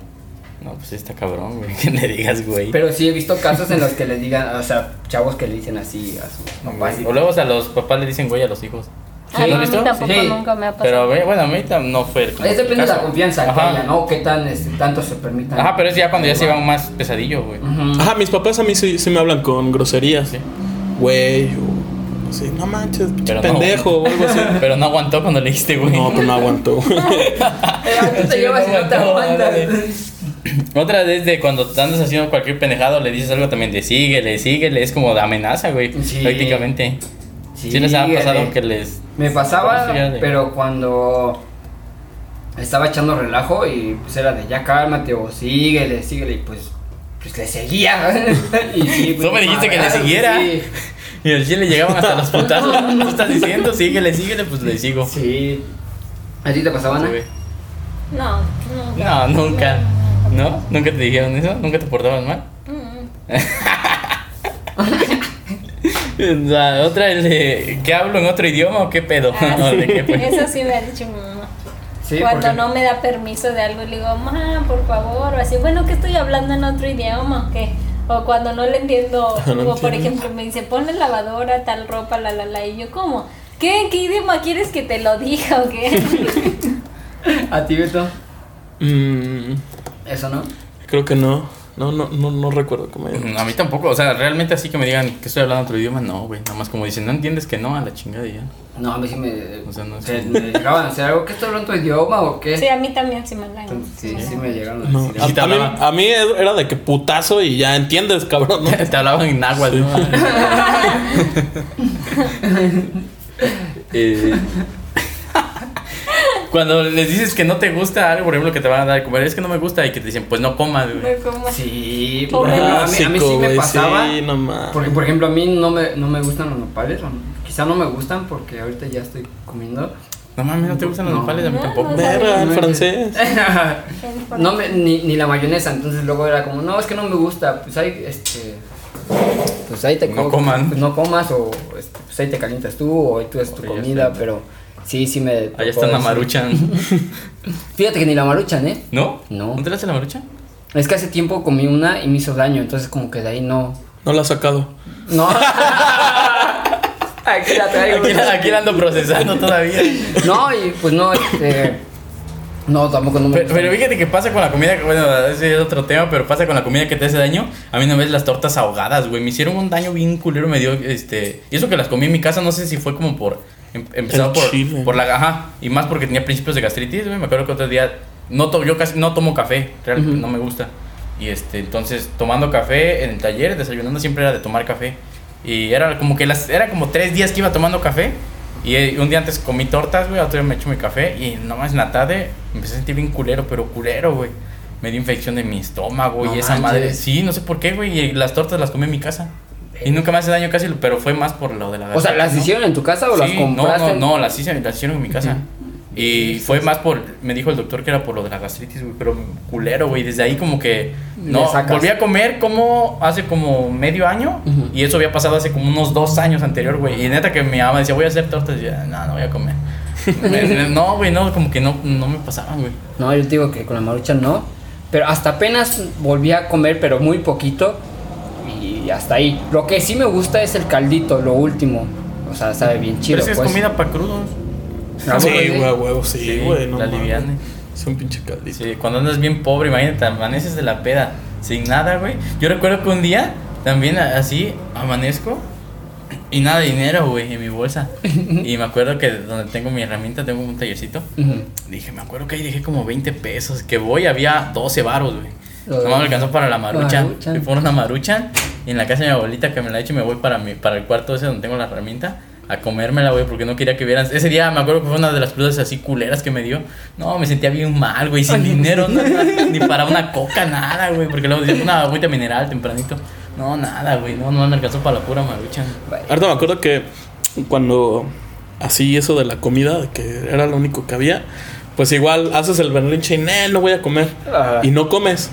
No, pues está cabrón, güey. Que le digas, güey. Pero sí he visto casos en los que le digan, o sea, chavos que le dicen así a sus papás. y- O luego a los papás le dicen güey a los hijos. A mí ¿lo has visto? tampoco Sí. nunca me ha pasado. Pero bueno, a mí no fue. como Es depende de la confianza que Ajá. haya, ¿no? Qué tan, este, tanto se permitan. Ajá, pero es ya cuando ya se van más pesadillo, güey. Ujú. Ajá, mis papás a mí sí, sí me hablan con groserías. Sí. Güey, o así, no manches, Pero no. pendejo o algo así. Pero no aguantó cuando le dijiste, güey. No, pues no aguanto. Pero tú te Sí, llevas y no no te aguantó, aguantas. Otra vez de cuando te andas haciendo cualquier pendejado, le dices algo también de síguele, síguele. Es como de amenaza, güey. Sí. Prácticamente. Sí, les ha pasado que les. Me pasaba, Síguele. pero cuando estaba echando relajo y pues era de ya cálmate o síguele, síguele y pues, pues le seguía. y sí, Tú me dijiste que le siguiera. Sí, Y al chile llegaban hasta los putazos. ¿Tú estás diciendo? Síguele, síguele, pues le sigo. sí. ¿A ti te pasaba, Ana? Sí, güey. No, nunca. No, nunca. ¿No? ¿Nunca te dijeron eso? ¿Nunca te portabas mal? Mm. La otra, el de, ¿qué hablo en otro idioma o qué pedo? Ah, ¿O sí. de qué pedo? Eso sí me ha dicho mi mamá. Sí, Cuando porque- no me da permiso de algo, le digo, mamá, por favor, o así, bueno, que estoy hablando en otro idioma o qué. O cuando no le entiendo, No o por ejemplo me dice, ponle lavadora, tal ropa, la, la, la, y yo, ¿cómo? ¿Qué? ¿En qué idioma quieres que te lo diga o qué? ¿A ti, Beto? Mm, Eso, ¿no? creo que no. No, no, no, no recuerdo cómo era. A mí tampoco, o sea, realmente así que me digan que estoy hablando otro idioma, no, güey. Nada más como dicen, no entiendes que no, a la chingada ya. No, a mí sí me. O sea, no es que como- me llegaban a decir algo. ¿Qué estoy hablando tu idioma o qué? Sí, a mí también se me. Entonces, sí, sí me llegaron a No, decir a, Sí mí, hablaban. a mí era de que putazo y ya entiendes, cabrón. ¿no? Te hablaban en náhuatl, ¿no? Eh, Cuando les dices que no te gusta algo, por ejemplo, que te van a dar de comer, es que no me gusta y que te dicen, pues no comas, güey. Me como- Sí, por ejemplo, a mí, a mí sí me pasaba. Sí, no mames. Porque, por ejemplo, a mí no me, no me gustan los nopales. o quizá no me gustan porque ahorita ya estoy comiendo. No mames, no te gustan los No. nopales, a mí No, tampoco. no. Verga, el No, francés. no me, ni, ni la mayonesa, entonces luego era como, no, es que no me gusta, pues ahí, este, pues ahí te No co- coman. pues no comas o este, pues ahí te calientas tú o ahí tú haces tu comida, pero sí, sí me... Allá está la maruchan. Fíjate que ni la maruchan, ¿eh? ¿No? No. ¿No te la hace la maruchan? Es que hace tiempo comí una y me hizo daño, entonces como que de ahí no... No la ha sacado. No. aquí la traigo. Aquí, la- aquí la ando procesando todavía. No, y pues no, este... No, tampoco no me Pero, fíjate que pasa con la comida, que, bueno, ese es otro tema, pero pasa con la comida que te hace daño. A mí una vez las tortas ahogadas, güey, me hicieron un daño bien culero, me dio, este... Y eso que las comí en mi casa, no sé si fue como por... em- Empezado por, chile. por la... Ajá, y más porque tenía principios de gastritis, güey, me acuerdo que otro día... No to- yo casi no tomo café, realmente Ujú. no me gusta. Y este, entonces, tomando café en el taller, desayunando siempre era de tomar café. Y era como que las... Era como tres días que iba tomando café. Y eh, un día antes comí tortas, güey, otro día me echo mi café y nomás en la tarde me empecé a sentir bien culero, pero culero, güey. Me dio infección de mi estómago No y esa manches. madre. Sí, no sé por qué, güey. Y las tortas las comí en mi casa. Y nunca me hace daño casi, pero fue más por lo de la O sea, ¿las ¿no? hicieron en tu casa o las Sí, compraste? No, no, no, las, hice, las hicieron en mi casa. Y fue más por, me dijo el doctor que era por lo de la gastritis, güey, pero culero, güey. Desde ahí como que, no, volví a comer como hace como medio año. Ujú. Y eso había pasado hace como unos dos años anterior, güey. Y neta que mi mamá decía, voy a hacer tortas. Y yo, no, no voy a comer. Me- me- no, güey, no, como que no, no me pasaban, güey. No, yo te digo que con la maruchan no. Pero hasta apenas volví a comer, pero muy poquito. Y hasta ahí. Lo que sí me gusta es el caldito, lo último. O sea, sabe bien chido. Pero es que es pues. comida para crudos. Ah, Sí, güey, huevo, sí, güey. no la liviane. Es un pinche caldito. Sí, cuando andas bien pobre, imagínate, amaneces de la peda sin nada, güey. Yo recuerdo que un día también así amanezco y nada de dinero, güey, en mi bolsa. y me acuerdo que donde tengo mi herramienta, tengo un tallercito. Dije, me acuerdo que ahí dejé como 20 pesos. Que voy, había 12 varos, güey. Lo No me alcanzó para la maruchan. Maruchan. Por una maruchan. Y en la casa de mi abuelita que me la he hecho, me voy para, mi, para el cuarto ese donde tengo la herramienta. A comérmela, güey, porque no quería que vieran. Ese día me acuerdo que fue una de las crudas así culeras que me dio. No, me sentía bien mal, güey, sin dinero, no, no, ni para una coca, nada, güey. Porque luego decía una agüita mineral tempranito. No, nada, güey, no, no me alcanzó para la pura maruchan. Ahorita me acuerdo que cuando así eso de la comida, que era lo único que había, pues igual haces el berrinche y "Nel, no voy a comer. Ah. Y no comes.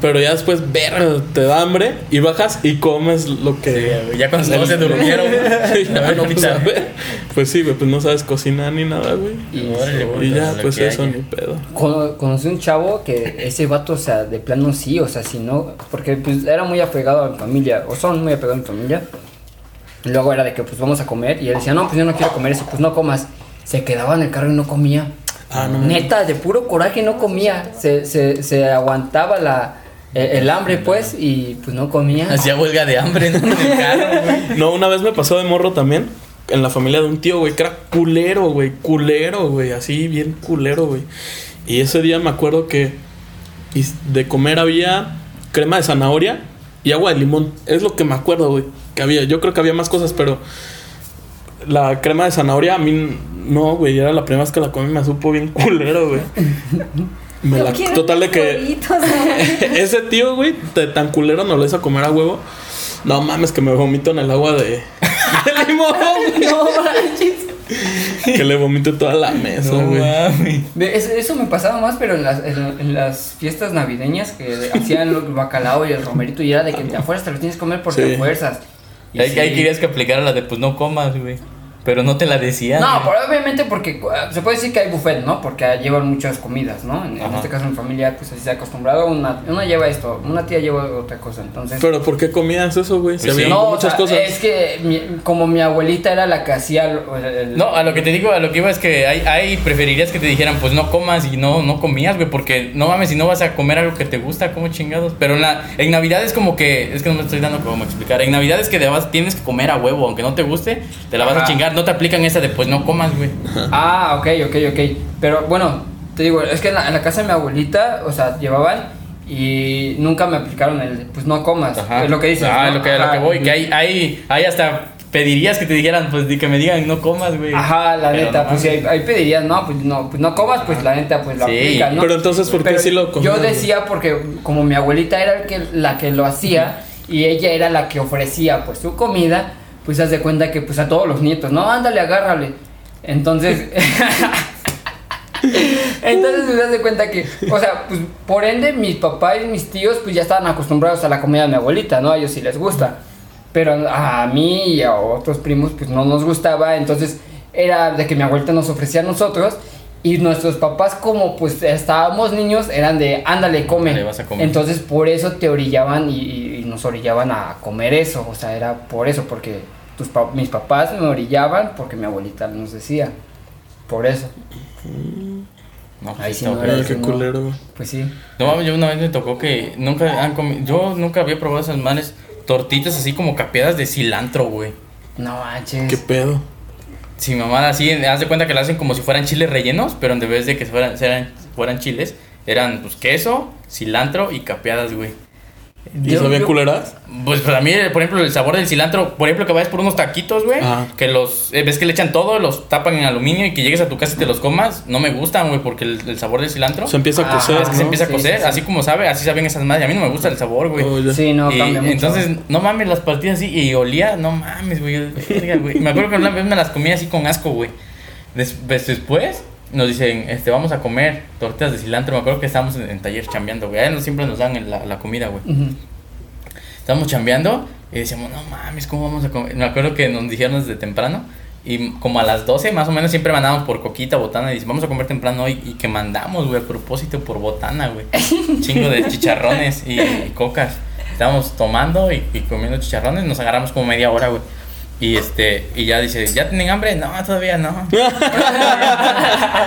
Pero ya después, ver, te da hambre y bajas y comes lo que. Sí, ya cuando se durmieron. Ya, no, pues, pita. a ver. Pues sí, güey, pues no sabes cocinar ni nada, güey. Y- Y ya, pues eso, ni pedo. Cono- Conocí un chavo que ese vato, o sea, de plano sí, o sea, si no, porque pues era muy apegado a mi familia, o son muy apegados a mi familia. Y luego era de que pues vamos a comer y él decía, no, pues yo no quiero comer eso, pues no comas. Se quedaba en el carro y no comía. Ah, no. Neta, de puro coraje no comía. Se, se, se aguantaba la, el, el hambre pues y pues no comía. Hacía huelga de hambre ¿no? carro. No, una vez me pasó de morro también. En la familia de un tío, güey, que era culero, güey. Culero, güey. Así, bien culero, güey. Y ese día me acuerdo que de comer había crema de zanahoria y agua de limón. Es lo que me acuerdo, güey. Que había. Yo creo que había más cosas, pero la crema de zanahoria a mí no, güey. Era la primera vez que la comí, me supo bien culero, güey. Me Yo la- total de que huevitos, ¿no? ese tío, güey, tan culero no lo hizo comer a huevo. No mames, que me vomito en el agua de, de limón. No manches. que le vomito toda la mesa, No güey. mames. Ve, Eso, eso me pasaba más, pero en las, en, en las fiestas navideñas que hacían el bacalao y el romerito y era de que te afuerzas te lo tienes que comer porque Sí. te fuerzas. Y Ahí, sí. ahí querías que aplicara la de pues no comas, güey. Pero no te la decían. No, pero obviamente porque uh, se puede decir que hay buffet, ¿no? Porque llevan muchas comidas, ¿no? En, este caso en familia, pues así se ha acostumbrado. Una, una lleva esto, una tía lleva otra cosa. Entonces, Pero ¿por qué comías eso, güey? Si Pues sí. había no, o muchas sea, cosas. es que mi- como mi abuelita era la que hacía el- el- No, a lo que te digo, a lo que iba es que hay, hay preferirías que te dijeran, pues no comas y no, no comías, güey, porque no mames, si no vas a comer algo que te gusta, como chingados. Pero en, la, en Navidad es como que, es que no me estoy dando cómo explicar. En Navidad es que te vas- tienes que comer a huevo, aunque no te guste, te la vas a chingar. No te aplican esa de, pues no comas, güey. Ah, ok, ok, ok. Pero bueno, te digo, es que en la, en la casa de mi abuelita, o sea, llevaban y nunca me aplicaron el, pues no comas. Ajá. Es lo que dices. Ah, ¿no? es lo que, a lo Ajá. que voy, que hay, hay, hay hasta pedirías que te dijeran, pues que me digan, no comas, güey. Ajá, la Pero neta, no pues si mames. hay, hay pedirías, no, pues no, pues no comas, pues la neta, pues lo Sí, aplican, ¿no? pero entonces, ¿por qué Pero sí lo Yo comías, güey? decía porque como mi abuelita era el que, la que lo hacía y ella era la que ofrecía pues su comida, pues haz de cuenta que pues a todos los nietos, no, ándale, agárrale. Entonces, entonces pues haz de cuenta que, o sea, pues por ende mis papás y mis tíos pues ya estaban acostumbrados a la comida de mi abuelita, ¿no? A ellos sí les gusta. Pero a mí y a otros primos pues no nos gustaba, entonces era de que mi abuelita nos ofrecía a nosotros y nuestros papás como pues estábamos niños eran de ándale come. Ándale, vas a comer. Entonces por eso te orillaban y- y nos orillaban a comer eso, o sea, era por eso, porque tus pa- mis papás me orillaban porque mi abuelita nos decía. Por eso, No, pues Ahí sí sí no era qué no. culero, pues sí. No mames, yo una vez me tocó que nunca han comido. Yo nunca había probado esas manes tortitas así como capeadas de cilantro, güey. No manches. ¿Qué pedo? Si mamá así, haz de cuenta que la hacen como si fueran chiles rellenos, pero en vez de que fueran, fueran, fueran chiles, eran pues queso, cilantro y capeadas, güey. ¿Y Yo- sabían yo- culeras? Pues para mí, por ejemplo, el sabor del cilantro, por ejemplo, que vayas por unos taquitos, güey, Ajá. que los, eh, ves que le echan todo, los tapan en aluminio y que llegues a tu casa y te los comas, no me gustan, güey, porque el, el sabor del cilantro, Se empieza a Ah, cocer, es que se empieza a cocer, sí, sí. así como sabe, así saben esas madres, a mí no me gusta el sabor, güey. Oh. Sí, no, y cambia mucho. entonces, no mames, las partidas así y olía, no mames, güey. Me acuerdo que una vez me las comí así con asco, güey. Des- pues, después nos dicen, este, vamos a comer tortillas de cilantro. Me acuerdo que estábamos en, en taller chambeando, güey. Ahí no siempre nos dan la, la comida, güey. Ujú. Estábamos chambeando y decíamos, no mames, ¿cómo vamos a comer? Me acuerdo que nos dijeron desde temprano. Y como a las 12 más o menos siempre mandábamos por coquita, botana y dicen, vamos a comer temprano hoy. Y que mandamos, güey, a propósito por botana, güey. Chingo de chicharrones y, y cocas. Estábamos tomando y, y comiendo chicharrones, nos agarramos como media hora, güey. Y este, y ya dice, ¿ya tienen hambre? No, todavía no.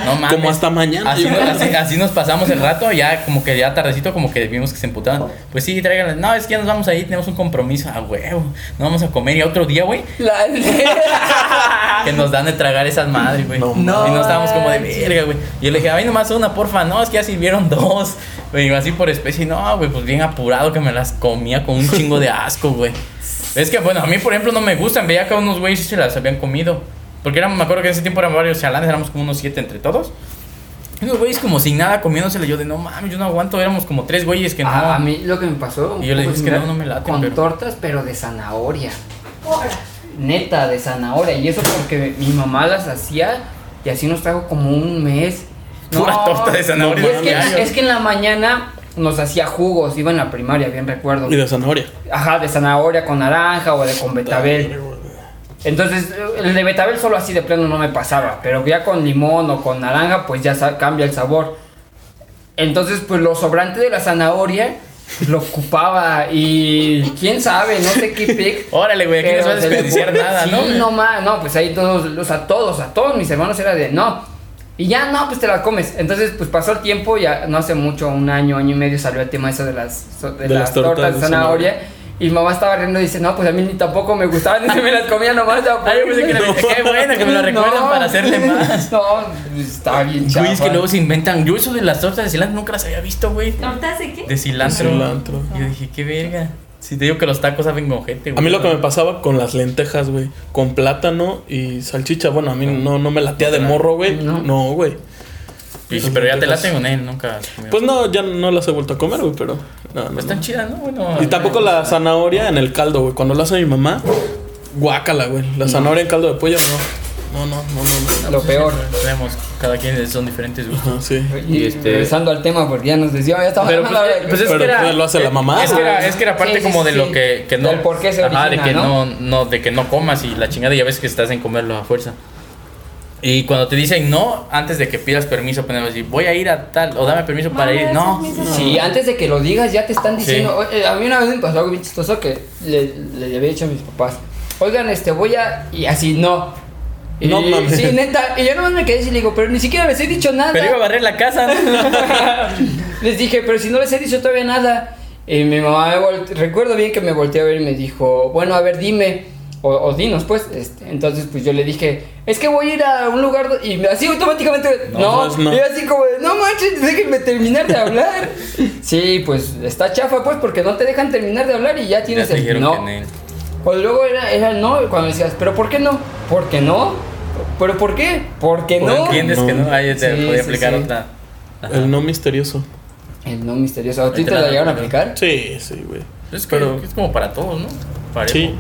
no mames. Como hasta mañana. Así, nos- así- así nos pasamos el rato, ya como que ya tardecito, como que vimos que se emputaban. Pues sí, tráiganle. No, es que ya nos vamos a ir, tenemos un compromiso. A huevo, no vamos a comer. Y otro día, güey, La- que nos dan de tragar esas madres, güey. No No y no estábamos como de verga, güey. Y yo le dije, a mí nomás una, porfa. No, es que ya sirvieron dos. Güey, así por especie. No, güey, pues bien apurado que me las comía con un chingo de asco, güey. Es que, bueno, a mí, por ejemplo, no me gustan. Veía que unos güeyes se las habían comido. Porque eran, me acuerdo que en ese tiempo eran varios chalanes, éramos como unos siete entre todos. Y unos güeyes como sin nada comiéndosela. Yo de, no mames, yo no aguanto. Éramos como tres güeyes que no. a, a mí lo que me pasó. Y yo le dije, es que no, no me laten, Con pero- tortas, pero de zanahoria. Neta, de zanahoria. Y eso porque mi mamá las hacía y así nos trajo como un mes. Pura torta de zanahoria y es, que, es que en la mañana nos hacía jugos. Iba en la primaria, bien recuerdo. Y de zanahoria. Ajá, de zanahoria con naranja o de con betabel. Entonces, el de betabel solo así de plano no me pasaba, pero ya con limón o con naranja, pues ya cambia el sabor. Entonces, pues lo sobrante de la zanahoria lo ocupaba y quién sabe, no sé qué pic. Órale, güey, aquí no se va a desperdiciar nada, sí, ¿no? no más, no, pues ahí todos, o sea, todos, a todos mis hermanos era de no. Y ya, no, pues te la comes. Entonces, pues pasó el tiempo, ya no hace mucho, un año, año y medio salió el tema eso de las, de De las, las tortas tortas de zanahoria. zanahoria. Y mamá estaba riendo y dice, no, pues a mí ni tampoco me gustaban, ni se me las comía nomás. Ah, yo pensé que dije, qué bueno que me lo recuerdan para hacerle más. No, pues, estaba bien chafa. Güey, es que luego se inventan. Yo eso de las tortas de cilantro nunca las había visto, güey. ¿Tortas de qué? De cilantro. De cilantro. Yo dije, qué verga. Si te digo que los tacos saben con gente, güey. A mí lo que me pasaba con las lentejas, güey, con plátano y salchicha, bueno, a mí no, no me latía de morro, güey. No. No, güey. Y- pero ya te laten con él, nunca. has comido. Pues no, ya no las he vuelto a comer, güey, pero. No, no, Pues están no. chidas, ¿no? Bueno, Y tampoco la zanahoria en el caldo, güey. Cuando lo hace mi mamá, guácala, güey. La zanahoria en caldo de pollo, no. No, no, no, no. Lo peor. Tenemos, cada quien son diferentes gustos. Sí. Y, Y este- regresando al tema, porque ya nos desvió, ya estamos Pero pues, eh, pues es Pero que era, lo hace la mamá. Es que era, es que era parte Sí, sí, como de sí. lo que, que no. Del por qué se Ajá, de origina, que ¿no? ¿no? no, de que no comas y la chingada, ya ves que estás en comerlo a fuerza. Y cuando te dicen no, antes de que pidas permiso, ponemos decir, voy a ir a tal, o dame permiso para ir. ¿das No? Sí, antes de que lo digas ya te están diciendo. Sí. Oye, a mí una vez me pasó algo bien chistoso que le, le había dicho a mis papás. Oigan, este, voy a. Y así, no. Y, No mames. Sí, neta. Y yo nomás me quedé y le digo, pero ni siquiera les he dicho nada. pero iba a barrer la casa. les dije, pero si no les he dicho todavía nada. Y mi mamá, me recuerdo bien que me volteó a ver y me dijo, bueno, a ver, dime. O, o dinos, pues. Este, entonces, pues yo le dije, es que voy a ir a un lugar. do-" Y así automáticamente, No, no. no. Y así como, de, no manches, déjenme terminar de hablar. sí, pues está chafa, pues, porque no te dejan terminar de hablar y ya Ya tienes te el no. que. O luego era, era el no, cuando decías, pero ¿por qué no? ¿Por qué no? ¿Pero por qué? Porque ¿O no. entiendes que no? Ahí te Sí, podía sí, aplicar sí. otra. Ajá. El no misterioso. El no misterioso. ¿A ti te te la llegaron a aplicar? Sí, sí, güey. Es que Pero- es como para todos, ¿no? Sí.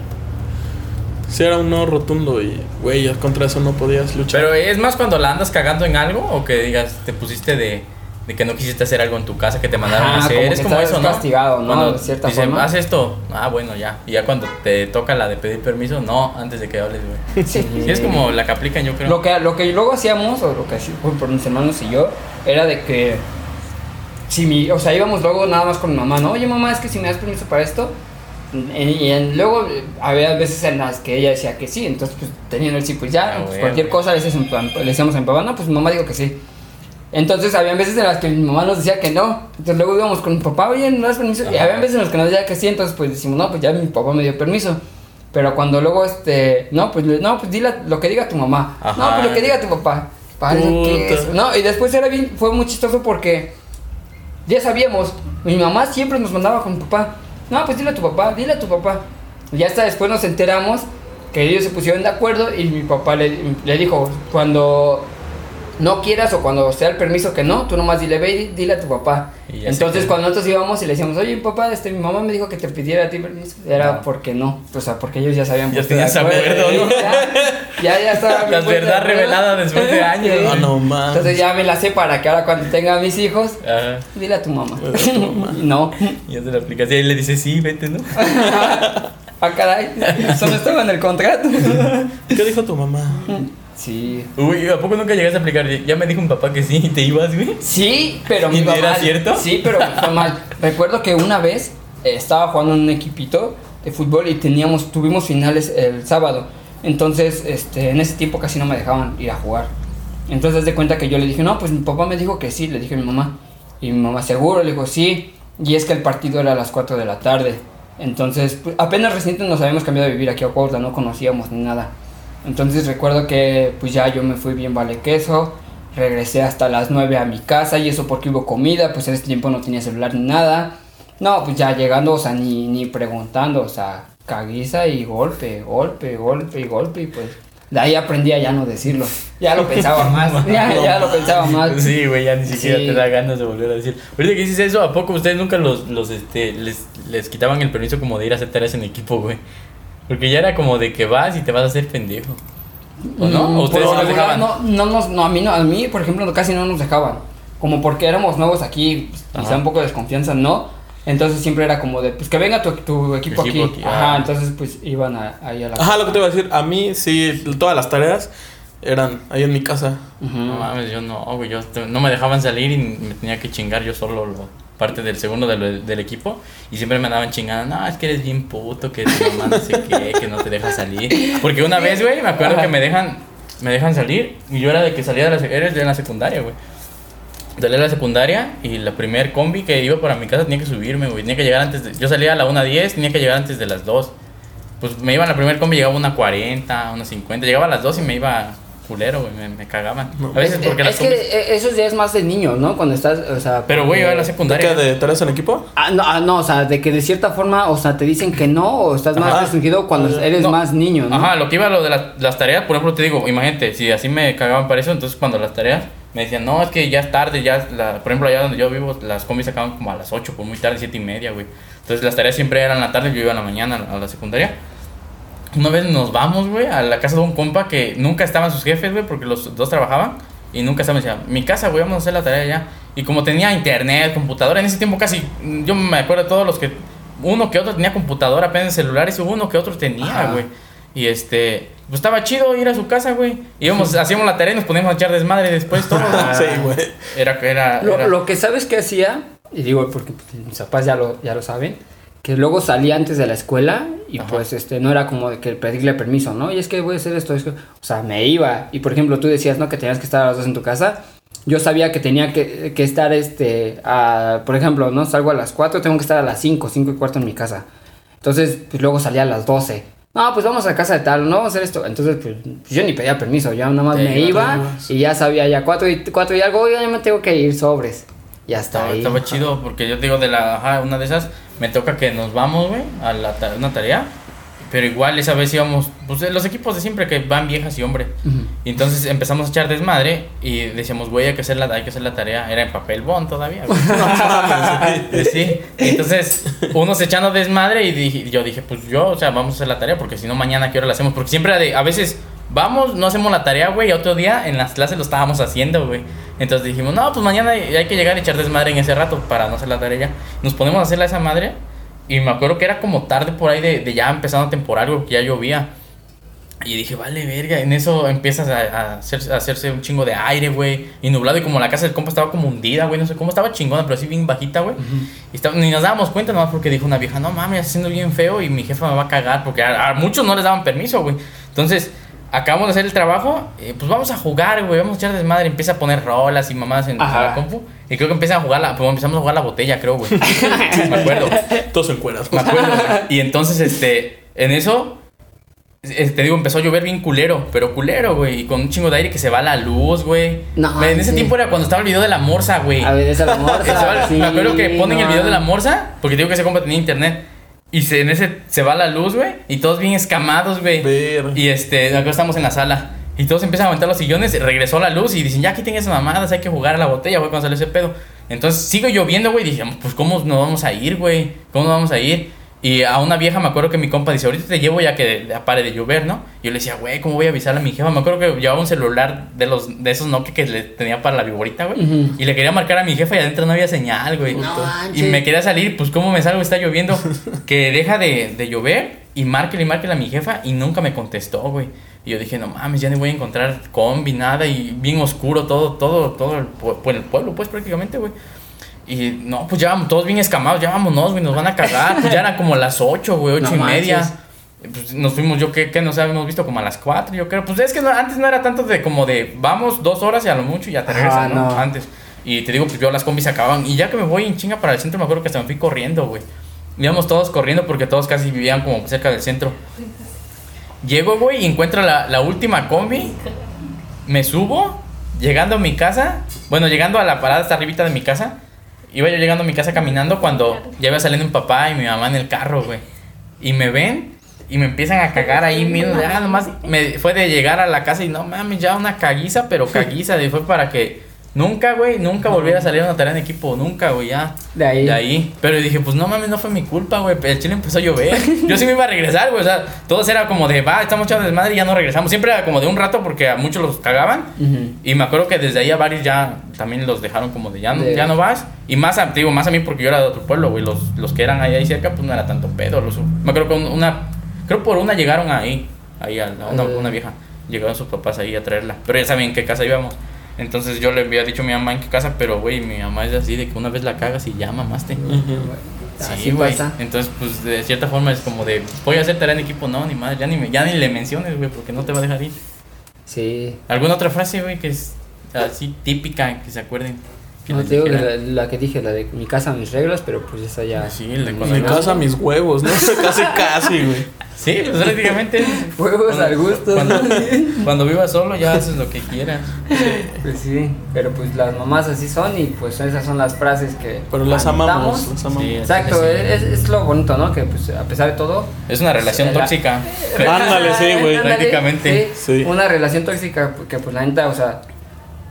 Sí, era un no rotundo y, güey, ya contra eso no podías luchar. Pero es más cuando la andas cagando en algo o que digas, te pusiste de, de que no quisiste hacer algo en tu casa que te mandaron a hacer. como es que como eso, ¿no? castigado, ¿no? Cuando De cierta dicen, forma. haz esto. Ah, bueno, ya. Y ya cuando te toca la de pedir permiso, no, antes de que hables, güey. Sí. Sí, es como la que aplican, yo creo. Lo que, lo que luego hacíamos, o lo que hacíamos por mis hermanos y yo, era de que si mi, o sea, íbamos luego nada más con mi mamá, ¿no? Oye mamá, es que si me das permiso para esto. Y, en- luego eh, había veces en las que ella decía que sí, entonces pues tenían el sí, pues ya, Ah, pues, cualquier cosa a pa- le decíamos a mi papá, no, pues mi mamá dijo que sí. Entonces había veces en las que mi mamá nos decía que no, entonces luego íbamos con mi papá, oye, ¿no das permiso? Y Ajá. había veces en las que nos decía que sí, entonces pues decimos, no, pues ya mi papá me dio permiso. Pero cuando luego, este, no, pues, no, pues dile lo que diga tu mamá. No, Ajá. pues lo que diga tu papá. Padre, ¿qué Puta. es? No, y después era bien, fue muy chistoso porque ya sabíamos, mi mamá siempre nos mandaba con mi papá. No, pues dile a tu papá, dile a tu papá. Y ya hasta después nos enteramos que ellos se pusieron de acuerdo y mi papá le, le dijo, cuando no quieras o cuando sea el permiso que no, tú nomás dile, ve y dile a tu papá. Entonces cuando nosotros íbamos y le decíamos, oye papá, este, mi mamá me dijo que te pidiera a ti permiso, era No. porque no, o sea, porque ellos ya sabían. Ya tenías acuerdo, ¿no? Ya, ya, ya estaba. La verdad revelada después de años. Sí. Ah, no. Entonces ya me la sé para que ahora cuando tenga a mis hijos, Ajá. dile a tu mamá. Dile a tu mamá. Y no. Y ya te la aplicas y ahí le dices, sí, vete, ¿no? Ah, caray. Eso no estaba en el contrato. ¿Qué dijo tu mamá? Sí. Uy, ¿a poco nunca llegaste a aplicar? Ya me dijo mi papá que sí y te ibas, güey. Sí, pero ¿Y me iba era cierto? Sí, pero fue mal. Recuerdo que una vez eh, estaba jugando en un equipito de fútbol y teníamos, tuvimos finales el sábado. Entonces, este, en ese tiempo casi no me dejaban ir a jugar. Entonces, de cuenta que yo le dije, no, pues mi papá me dijo que sí, le dije a mi mamá. Y mi mamá, seguro, le dijo, sí. Y es que el partido era a las 4 de la tarde. Entonces, pues, apenas reciente nos habíamos cambiado de vivir aquí a Cuautla, no conocíamos ni nada. Entonces recuerdo que pues ya yo me fui bien vale queso, regresé hasta las 9 a mi casa y eso porque hubo comida, pues en ese tiempo no tenía celular ni nada. No, pues ya llegando, o sea, ni, ni preguntando, o sea, caguiza y golpe, golpe, golpe y golpe y pues de ahí aprendí a ya no decirlo. Ya lo pensaba más, ya, ya lo pensaba más. Sí, güey, ya ni siquiera Sí. te da ganas de volver a decir. Ahorita que dices eso, ¿a poco ustedes nunca los, los este, les, les quitaban el permiso como de ir a hacer tareas en equipo, güey? Porque ya era como de que vas y te vas a hacer pendejo. ¿O no? Mm, ¿O ustedes sí regular, dejaban? No, no, nos- no, a mí, no, a mí, por ejemplo, casi no nos dejaban. Como porque éramos nuevos aquí, pues, quizá un poco de desconfianza, ¿no? Entonces siempre era como de, pues que venga tu, tu equipo, Equipo aquí. aquí, Ajá, ah. entonces pues iban a- ahí a la... Ajá, lo que te iba a decir. A mí, sí, todas las tareas eran ahí en mi casa. No mames, yo no, güey, yo te- no me dejaban salir y me tenía que chingar yo solo lo, parte del segundo del, del equipo y siempre me andaban chingando, no, es que eres bien puto, que tu mamá no sé qué, que no te deja salir. Porque una vez, güey, me acuerdo Ajá. que me dejan, me dejan salir y yo era de que salía de la, eres de la secundaria, güey. Salí de la secundaria y la primer combi que iba para mi casa tenía que subirme, güey. Tenía que llegar antes de... Yo salía a la 1.10, tenía que llegar antes de las 2. Pues me iba en la primer combi, llegaba a una 40, una 50. Llegaba a las 2 y me iba culero, güey. Me, me cagaban. A veces porque es las que combis- eh, eso ya es más de niño, ¿no? Cuando estás, o sea... Pero, güey, a la ¿Qué secundaria. de tareas en equipo? Ah no, ah, no, o sea, de que de cierta forma, o sea, te dicen que no, o estás más restringido cuando eres No. más niño, ¿no? Ajá, lo que iba a lo de la- las tareas, por ejemplo, te digo, imagínate, si así me cagaban para eso, entonces cuando las tareas me decían, no, es que ya es tarde, ya, la- por ejemplo, allá donde yo vivo, las combis acaban como a las 8, pues muy tarde, 7 y media, güey. Entonces las tareas siempre eran la tarde, yo iba en la mañana a la secundaria. Una vez nos vamos, güey, a la casa de un compa que nunca estaban sus jefes, güey, porque los dos trabajaban. Y nunca estaban, decía, mi casa, güey, vamos a hacer la tarea ya. Y como tenía internet, computadora, en ese tiempo casi, yo me acuerdo de todos los que, uno que otro tenía computadora, apenas celulares, uno que otro tenía, güey. Y este, pues estaba chido ir a su casa, güey. Íbamos, hacíamos la tarea y nos poníamos a echar desmadre después todo. Sí, güey. Era, era, Lo, era- lo que sabes que hacía, y digo porque pues, mis papás ya lo, ya lo saben, que luego salía antes de la escuela y Ajá. pues este no era como de que pedirle permiso, ¿no? Y es que voy a hacer esto, es que, o sea, me iba. Y por ejemplo, tú decías, ¿no? Que tenías que estar a las dos en tu casa. Yo sabía que tenía que, que estar, este, a, por ejemplo, ¿no? Salgo a las 4, tengo que estar a las 5, 5 y cuarto en mi casa. Entonces, pues luego salía a las 12. No, pues vamos a casa de tal, no vamos a hacer esto. Entonces, pues yo ni pedía permiso, ya nada más me iba y ya sabía ya 4 y, cuatro y algo, ya me tengo que ir sobres. Ya está Estaba, ahí. estaba chido porque yo te digo de la ajá, una de esas me toca que nos vamos, güey, a la ta- una tarea. Pero igual esa vez íbamos, pues los equipos de siempre que van viejas y hombres. Ujú. Y entonces empezamos a echar desmadre y decíamos, güey, hay que hacer la, hay que hacer la tarea. Era en papel bond todavía, güey. sí. Y entonces, unos echando desmadre y dije- yo dije, pues yo, o sea, vamos a hacer la tarea porque si no mañana qué hora la hacemos. Porque siempre a veces vamos, no hacemos la tarea, güey, otro día en las clases lo estábamos haciendo, güey. Entonces dijimos, no, pues mañana hay que llegar a echar desmadre en ese rato para no hacer la tarea. Nos ponemos a hacerla esa madre y me acuerdo que era como tarde por ahí de, de ya empezando temporal, güey, porque ya llovía. Y dije, vale, verga. En eso empiezas a, a hacer- a hacerse un chingo de aire, güey. Y nublado. Y como la casa del compa estaba como hundida, güey. No sé cómo estaba chingona, pero así bien bajita, güey. Y ni nos dábamos cuenta nomás porque dijo una vieja, no mames, está haciendo bien feo y mi jefa me va a cagar. Porque a, a muchos no les daban permiso, güey. Entonces, acabamos de hacer el trabajo. eh, pues vamos a jugar, güey. Vamos a echar desmadre. Empieza a poner rolas y mamadas en, Ajá. la compu. Y creo que empiezan a jugar la, pues empezamos a jugar la botella, creo, güey. me acuerdo. Todos en cueras. Me acuerdo, güey. Y entonces, este, en eso, te digo, empezó a llover bien culero, pero culero, güey. Y con un chingo de aire que se va la luz, güey. No, en ese sí. tiempo era cuando estaba el video de la morsa, güey. A ver, esa la morsa. sí, me acuerdo que ponen el video de la morsa, porque digo que ese compa tenía internet. Y se, en ese se va la luz, güey. Y todos bien escamados, güey. Y este, acá estamos en la sala. Y todos empiezan a aventar los sillones, regresó la luz y dicen, ya quiten esas mamadas, hay que jugar a la botella, güey, cuando salió ese pedo. Entonces sigo lloviendo, güey, dije, pues ¿cómo nos vamos a ir, güey? ¿Cómo nos vamos a ir? Y a una vieja me acuerdo que mi compa dice, ahorita te llevo ya que pare de llover, ¿no? Y yo le decía, güey, ¿cómo voy a avisar a mi jefa? Me acuerdo que llevaba un celular de los de esos Nokia que le tenía para la viborita, güey. Y le quería marcar a mi jefa y adentro no había señal, güey. No y me quería salir, pues ¿cómo me salgo? Está lloviendo. que deja de, de llover y márquele y márquele a mi jefa y nunca me contestó, güey. Y yo dije, no mames, ya no voy a encontrar combi, nada y bien oscuro todo, todo, todo el, pues, el pueblo, pues prácticamente, güey. Y no, pues ya vamos, todos bien escamados, ya vámonos, güey, nos van a cagar. Pues ya eran como las 8, güey, ocho No y media. Pues nos fuimos, yo que, que nos habíamos visto como a las 4, yo creo. Pues es que no- antes no era tanto de como de vamos dos horas y a lo mucho y ya te regresas, ¿no? no. Antes. Y te digo, pues yo las combis se acababan. Y ya que me voy en chinga para el centro, me acuerdo que hasta me fui corriendo, güey. Íbamos todos corriendo porque todos casi vivían como cerca del centro. Llego, güey, y encuentro la, la última combi. Me subo, llegando a mi casa. Bueno, llegando a la parada hasta arribita de mi casa. Iba yo llegando a mi casa caminando cuando ya iba saliendo mi papá y mi mamá en el carro, güey. Y me ven y me empiezan a cagar ahí mismo. Ya nomás me fue de llegar a la casa y no mames, ya una caguiza, pero caguiza. Y fue para que nunca, güey, nunca volviera a salir a una tarea en equipo. Nunca, güey, ya. De ahí. De ahí. Pero dije, pues no mames, no fue mi culpa, güey. El chile empezó a llover. Yo sí me iba a regresar, güey. O sea, todos era como de, va, estamos echando desmadre y ya no regresamos. Siempre era como de un rato porque a muchos los cagaban. Ujú. Y me acuerdo que desde ahí a varios ya también los dejaron como de ya no, De- ya no vas. Y más a, digo, más a mí porque yo era de otro pueblo, güey. Los, los que eran ahí, ahí cerca, pues no era tanto pedo. Los, me acuerdo que una, creo por una llegaron ahí, ahí a la- una, Eh. una vieja. Llegaron sus papás ahí a traerla. Pero ya saben en qué casa íbamos. Entonces yo le había dicho a mi mamá en qué casa, pero güey, mi mamá es así de que una vez la cagas y ya mamaste. Sí, güey. Entonces, pues de cierta forma es como de, voy a hacer tarea en equipo, no, ni más, ya ni, me- ya ni le menciones, güey, porque no te va a dejar ir. Sí. ¿Alguna otra frase, güey, que es así típica, que se acuerden? Que No te digo que la, la que dije, la de mi casa, mis reglas, pero pues esa ya. Sí, el de mi casa mis huevos, ¿no? casi, casi, güey. Sí, pues prácticamente. Huevos al gusto. Cuando, cuando vivas solo ya haces lo que quieras. Pues sí, pero pues las mamás así son y pues esas son las frases que. Pero las amamos, las amamos. Sí. Exacto, Sí. es, es lo bonito, ¿no? Que pues a pesar de todo. Es una relación La- tóxica. Ándale, sí, güey. Prácticamente. sí. Sí. Una relación tóxica que pues la neta, o sea,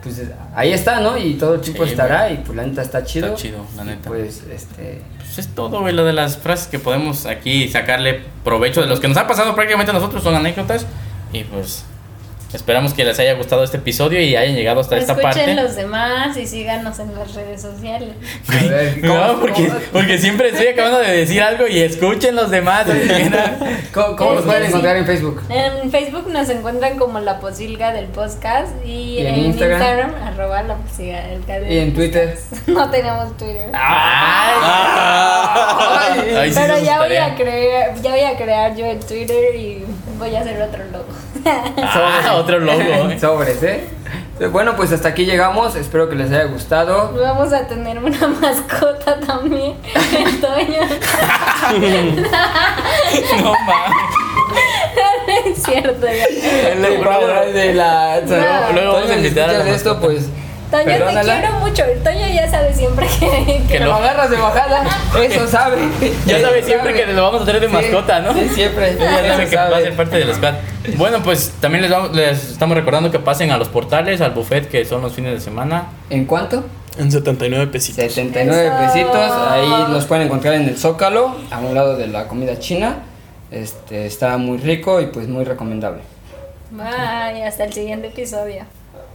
pues ahí está, ¿no? Y todo el tiempo Sí, estará y pues la neta está chido. Está chido, la neta. Pues este Pues es todo, güey, lo de las frases que podemos aquí sacarle provecho de los que nos ha pasado prácticamente a nosotros son anécdotas y pues esperamos que les haya gustado este episodio y hayan llegado hasta esta Escuchen parte. los demás y síganos en las redes sociales. a ver, ¿cómo- No, porque, cómo- porque siempre estoy acabando de decir algo y escuchen los demás. ¿Cómo, cómo nos Es pueden encontrar sí. en Facebook? En Facebook nos encuentran como La Posilga del Podcast y, ¿Y en en, Instagram? Instagram, arroba La Posilga del Podcast. ¿Y en Twitter? No tenemos Twitter. Ay, Ay, sí, Pero ya voy a crear, ya voy a crear yo el Twitter y voy a hacer otro logo. Ah, otro logo. eh. Sobres, ¿eh? Bueno, pues hasta aquí llegamos. Espero que les haya gustado. Vamos a tener una mascota también. El Toño. No mames. es cierto. ya. El padre de la. No. Luego vamos a invitar a la escuchas esto, pues. Toño, perdónala. te quiero mucho. El Toño ya sabe siempre que, que lo- lo agarras de bajada, eso sabe. Ya Eso sabe siempre que lo vamos a tener de Sí, mascota, ¿no? Sí, siempre. Ya que va a ser parte del squad. Bueno, pues también les, vamos- les estamos recordando que pasen a los portales, al buffet que son los fines de semana. ¿En cuánto? En 79 pesitos. 79 Eso. pesitos. Ahí los pueden encontrar en el Zócalo, a un lado de la comida china. Este está muy rico y pues muy recomendable. Bye, hasta el siguiente episodio.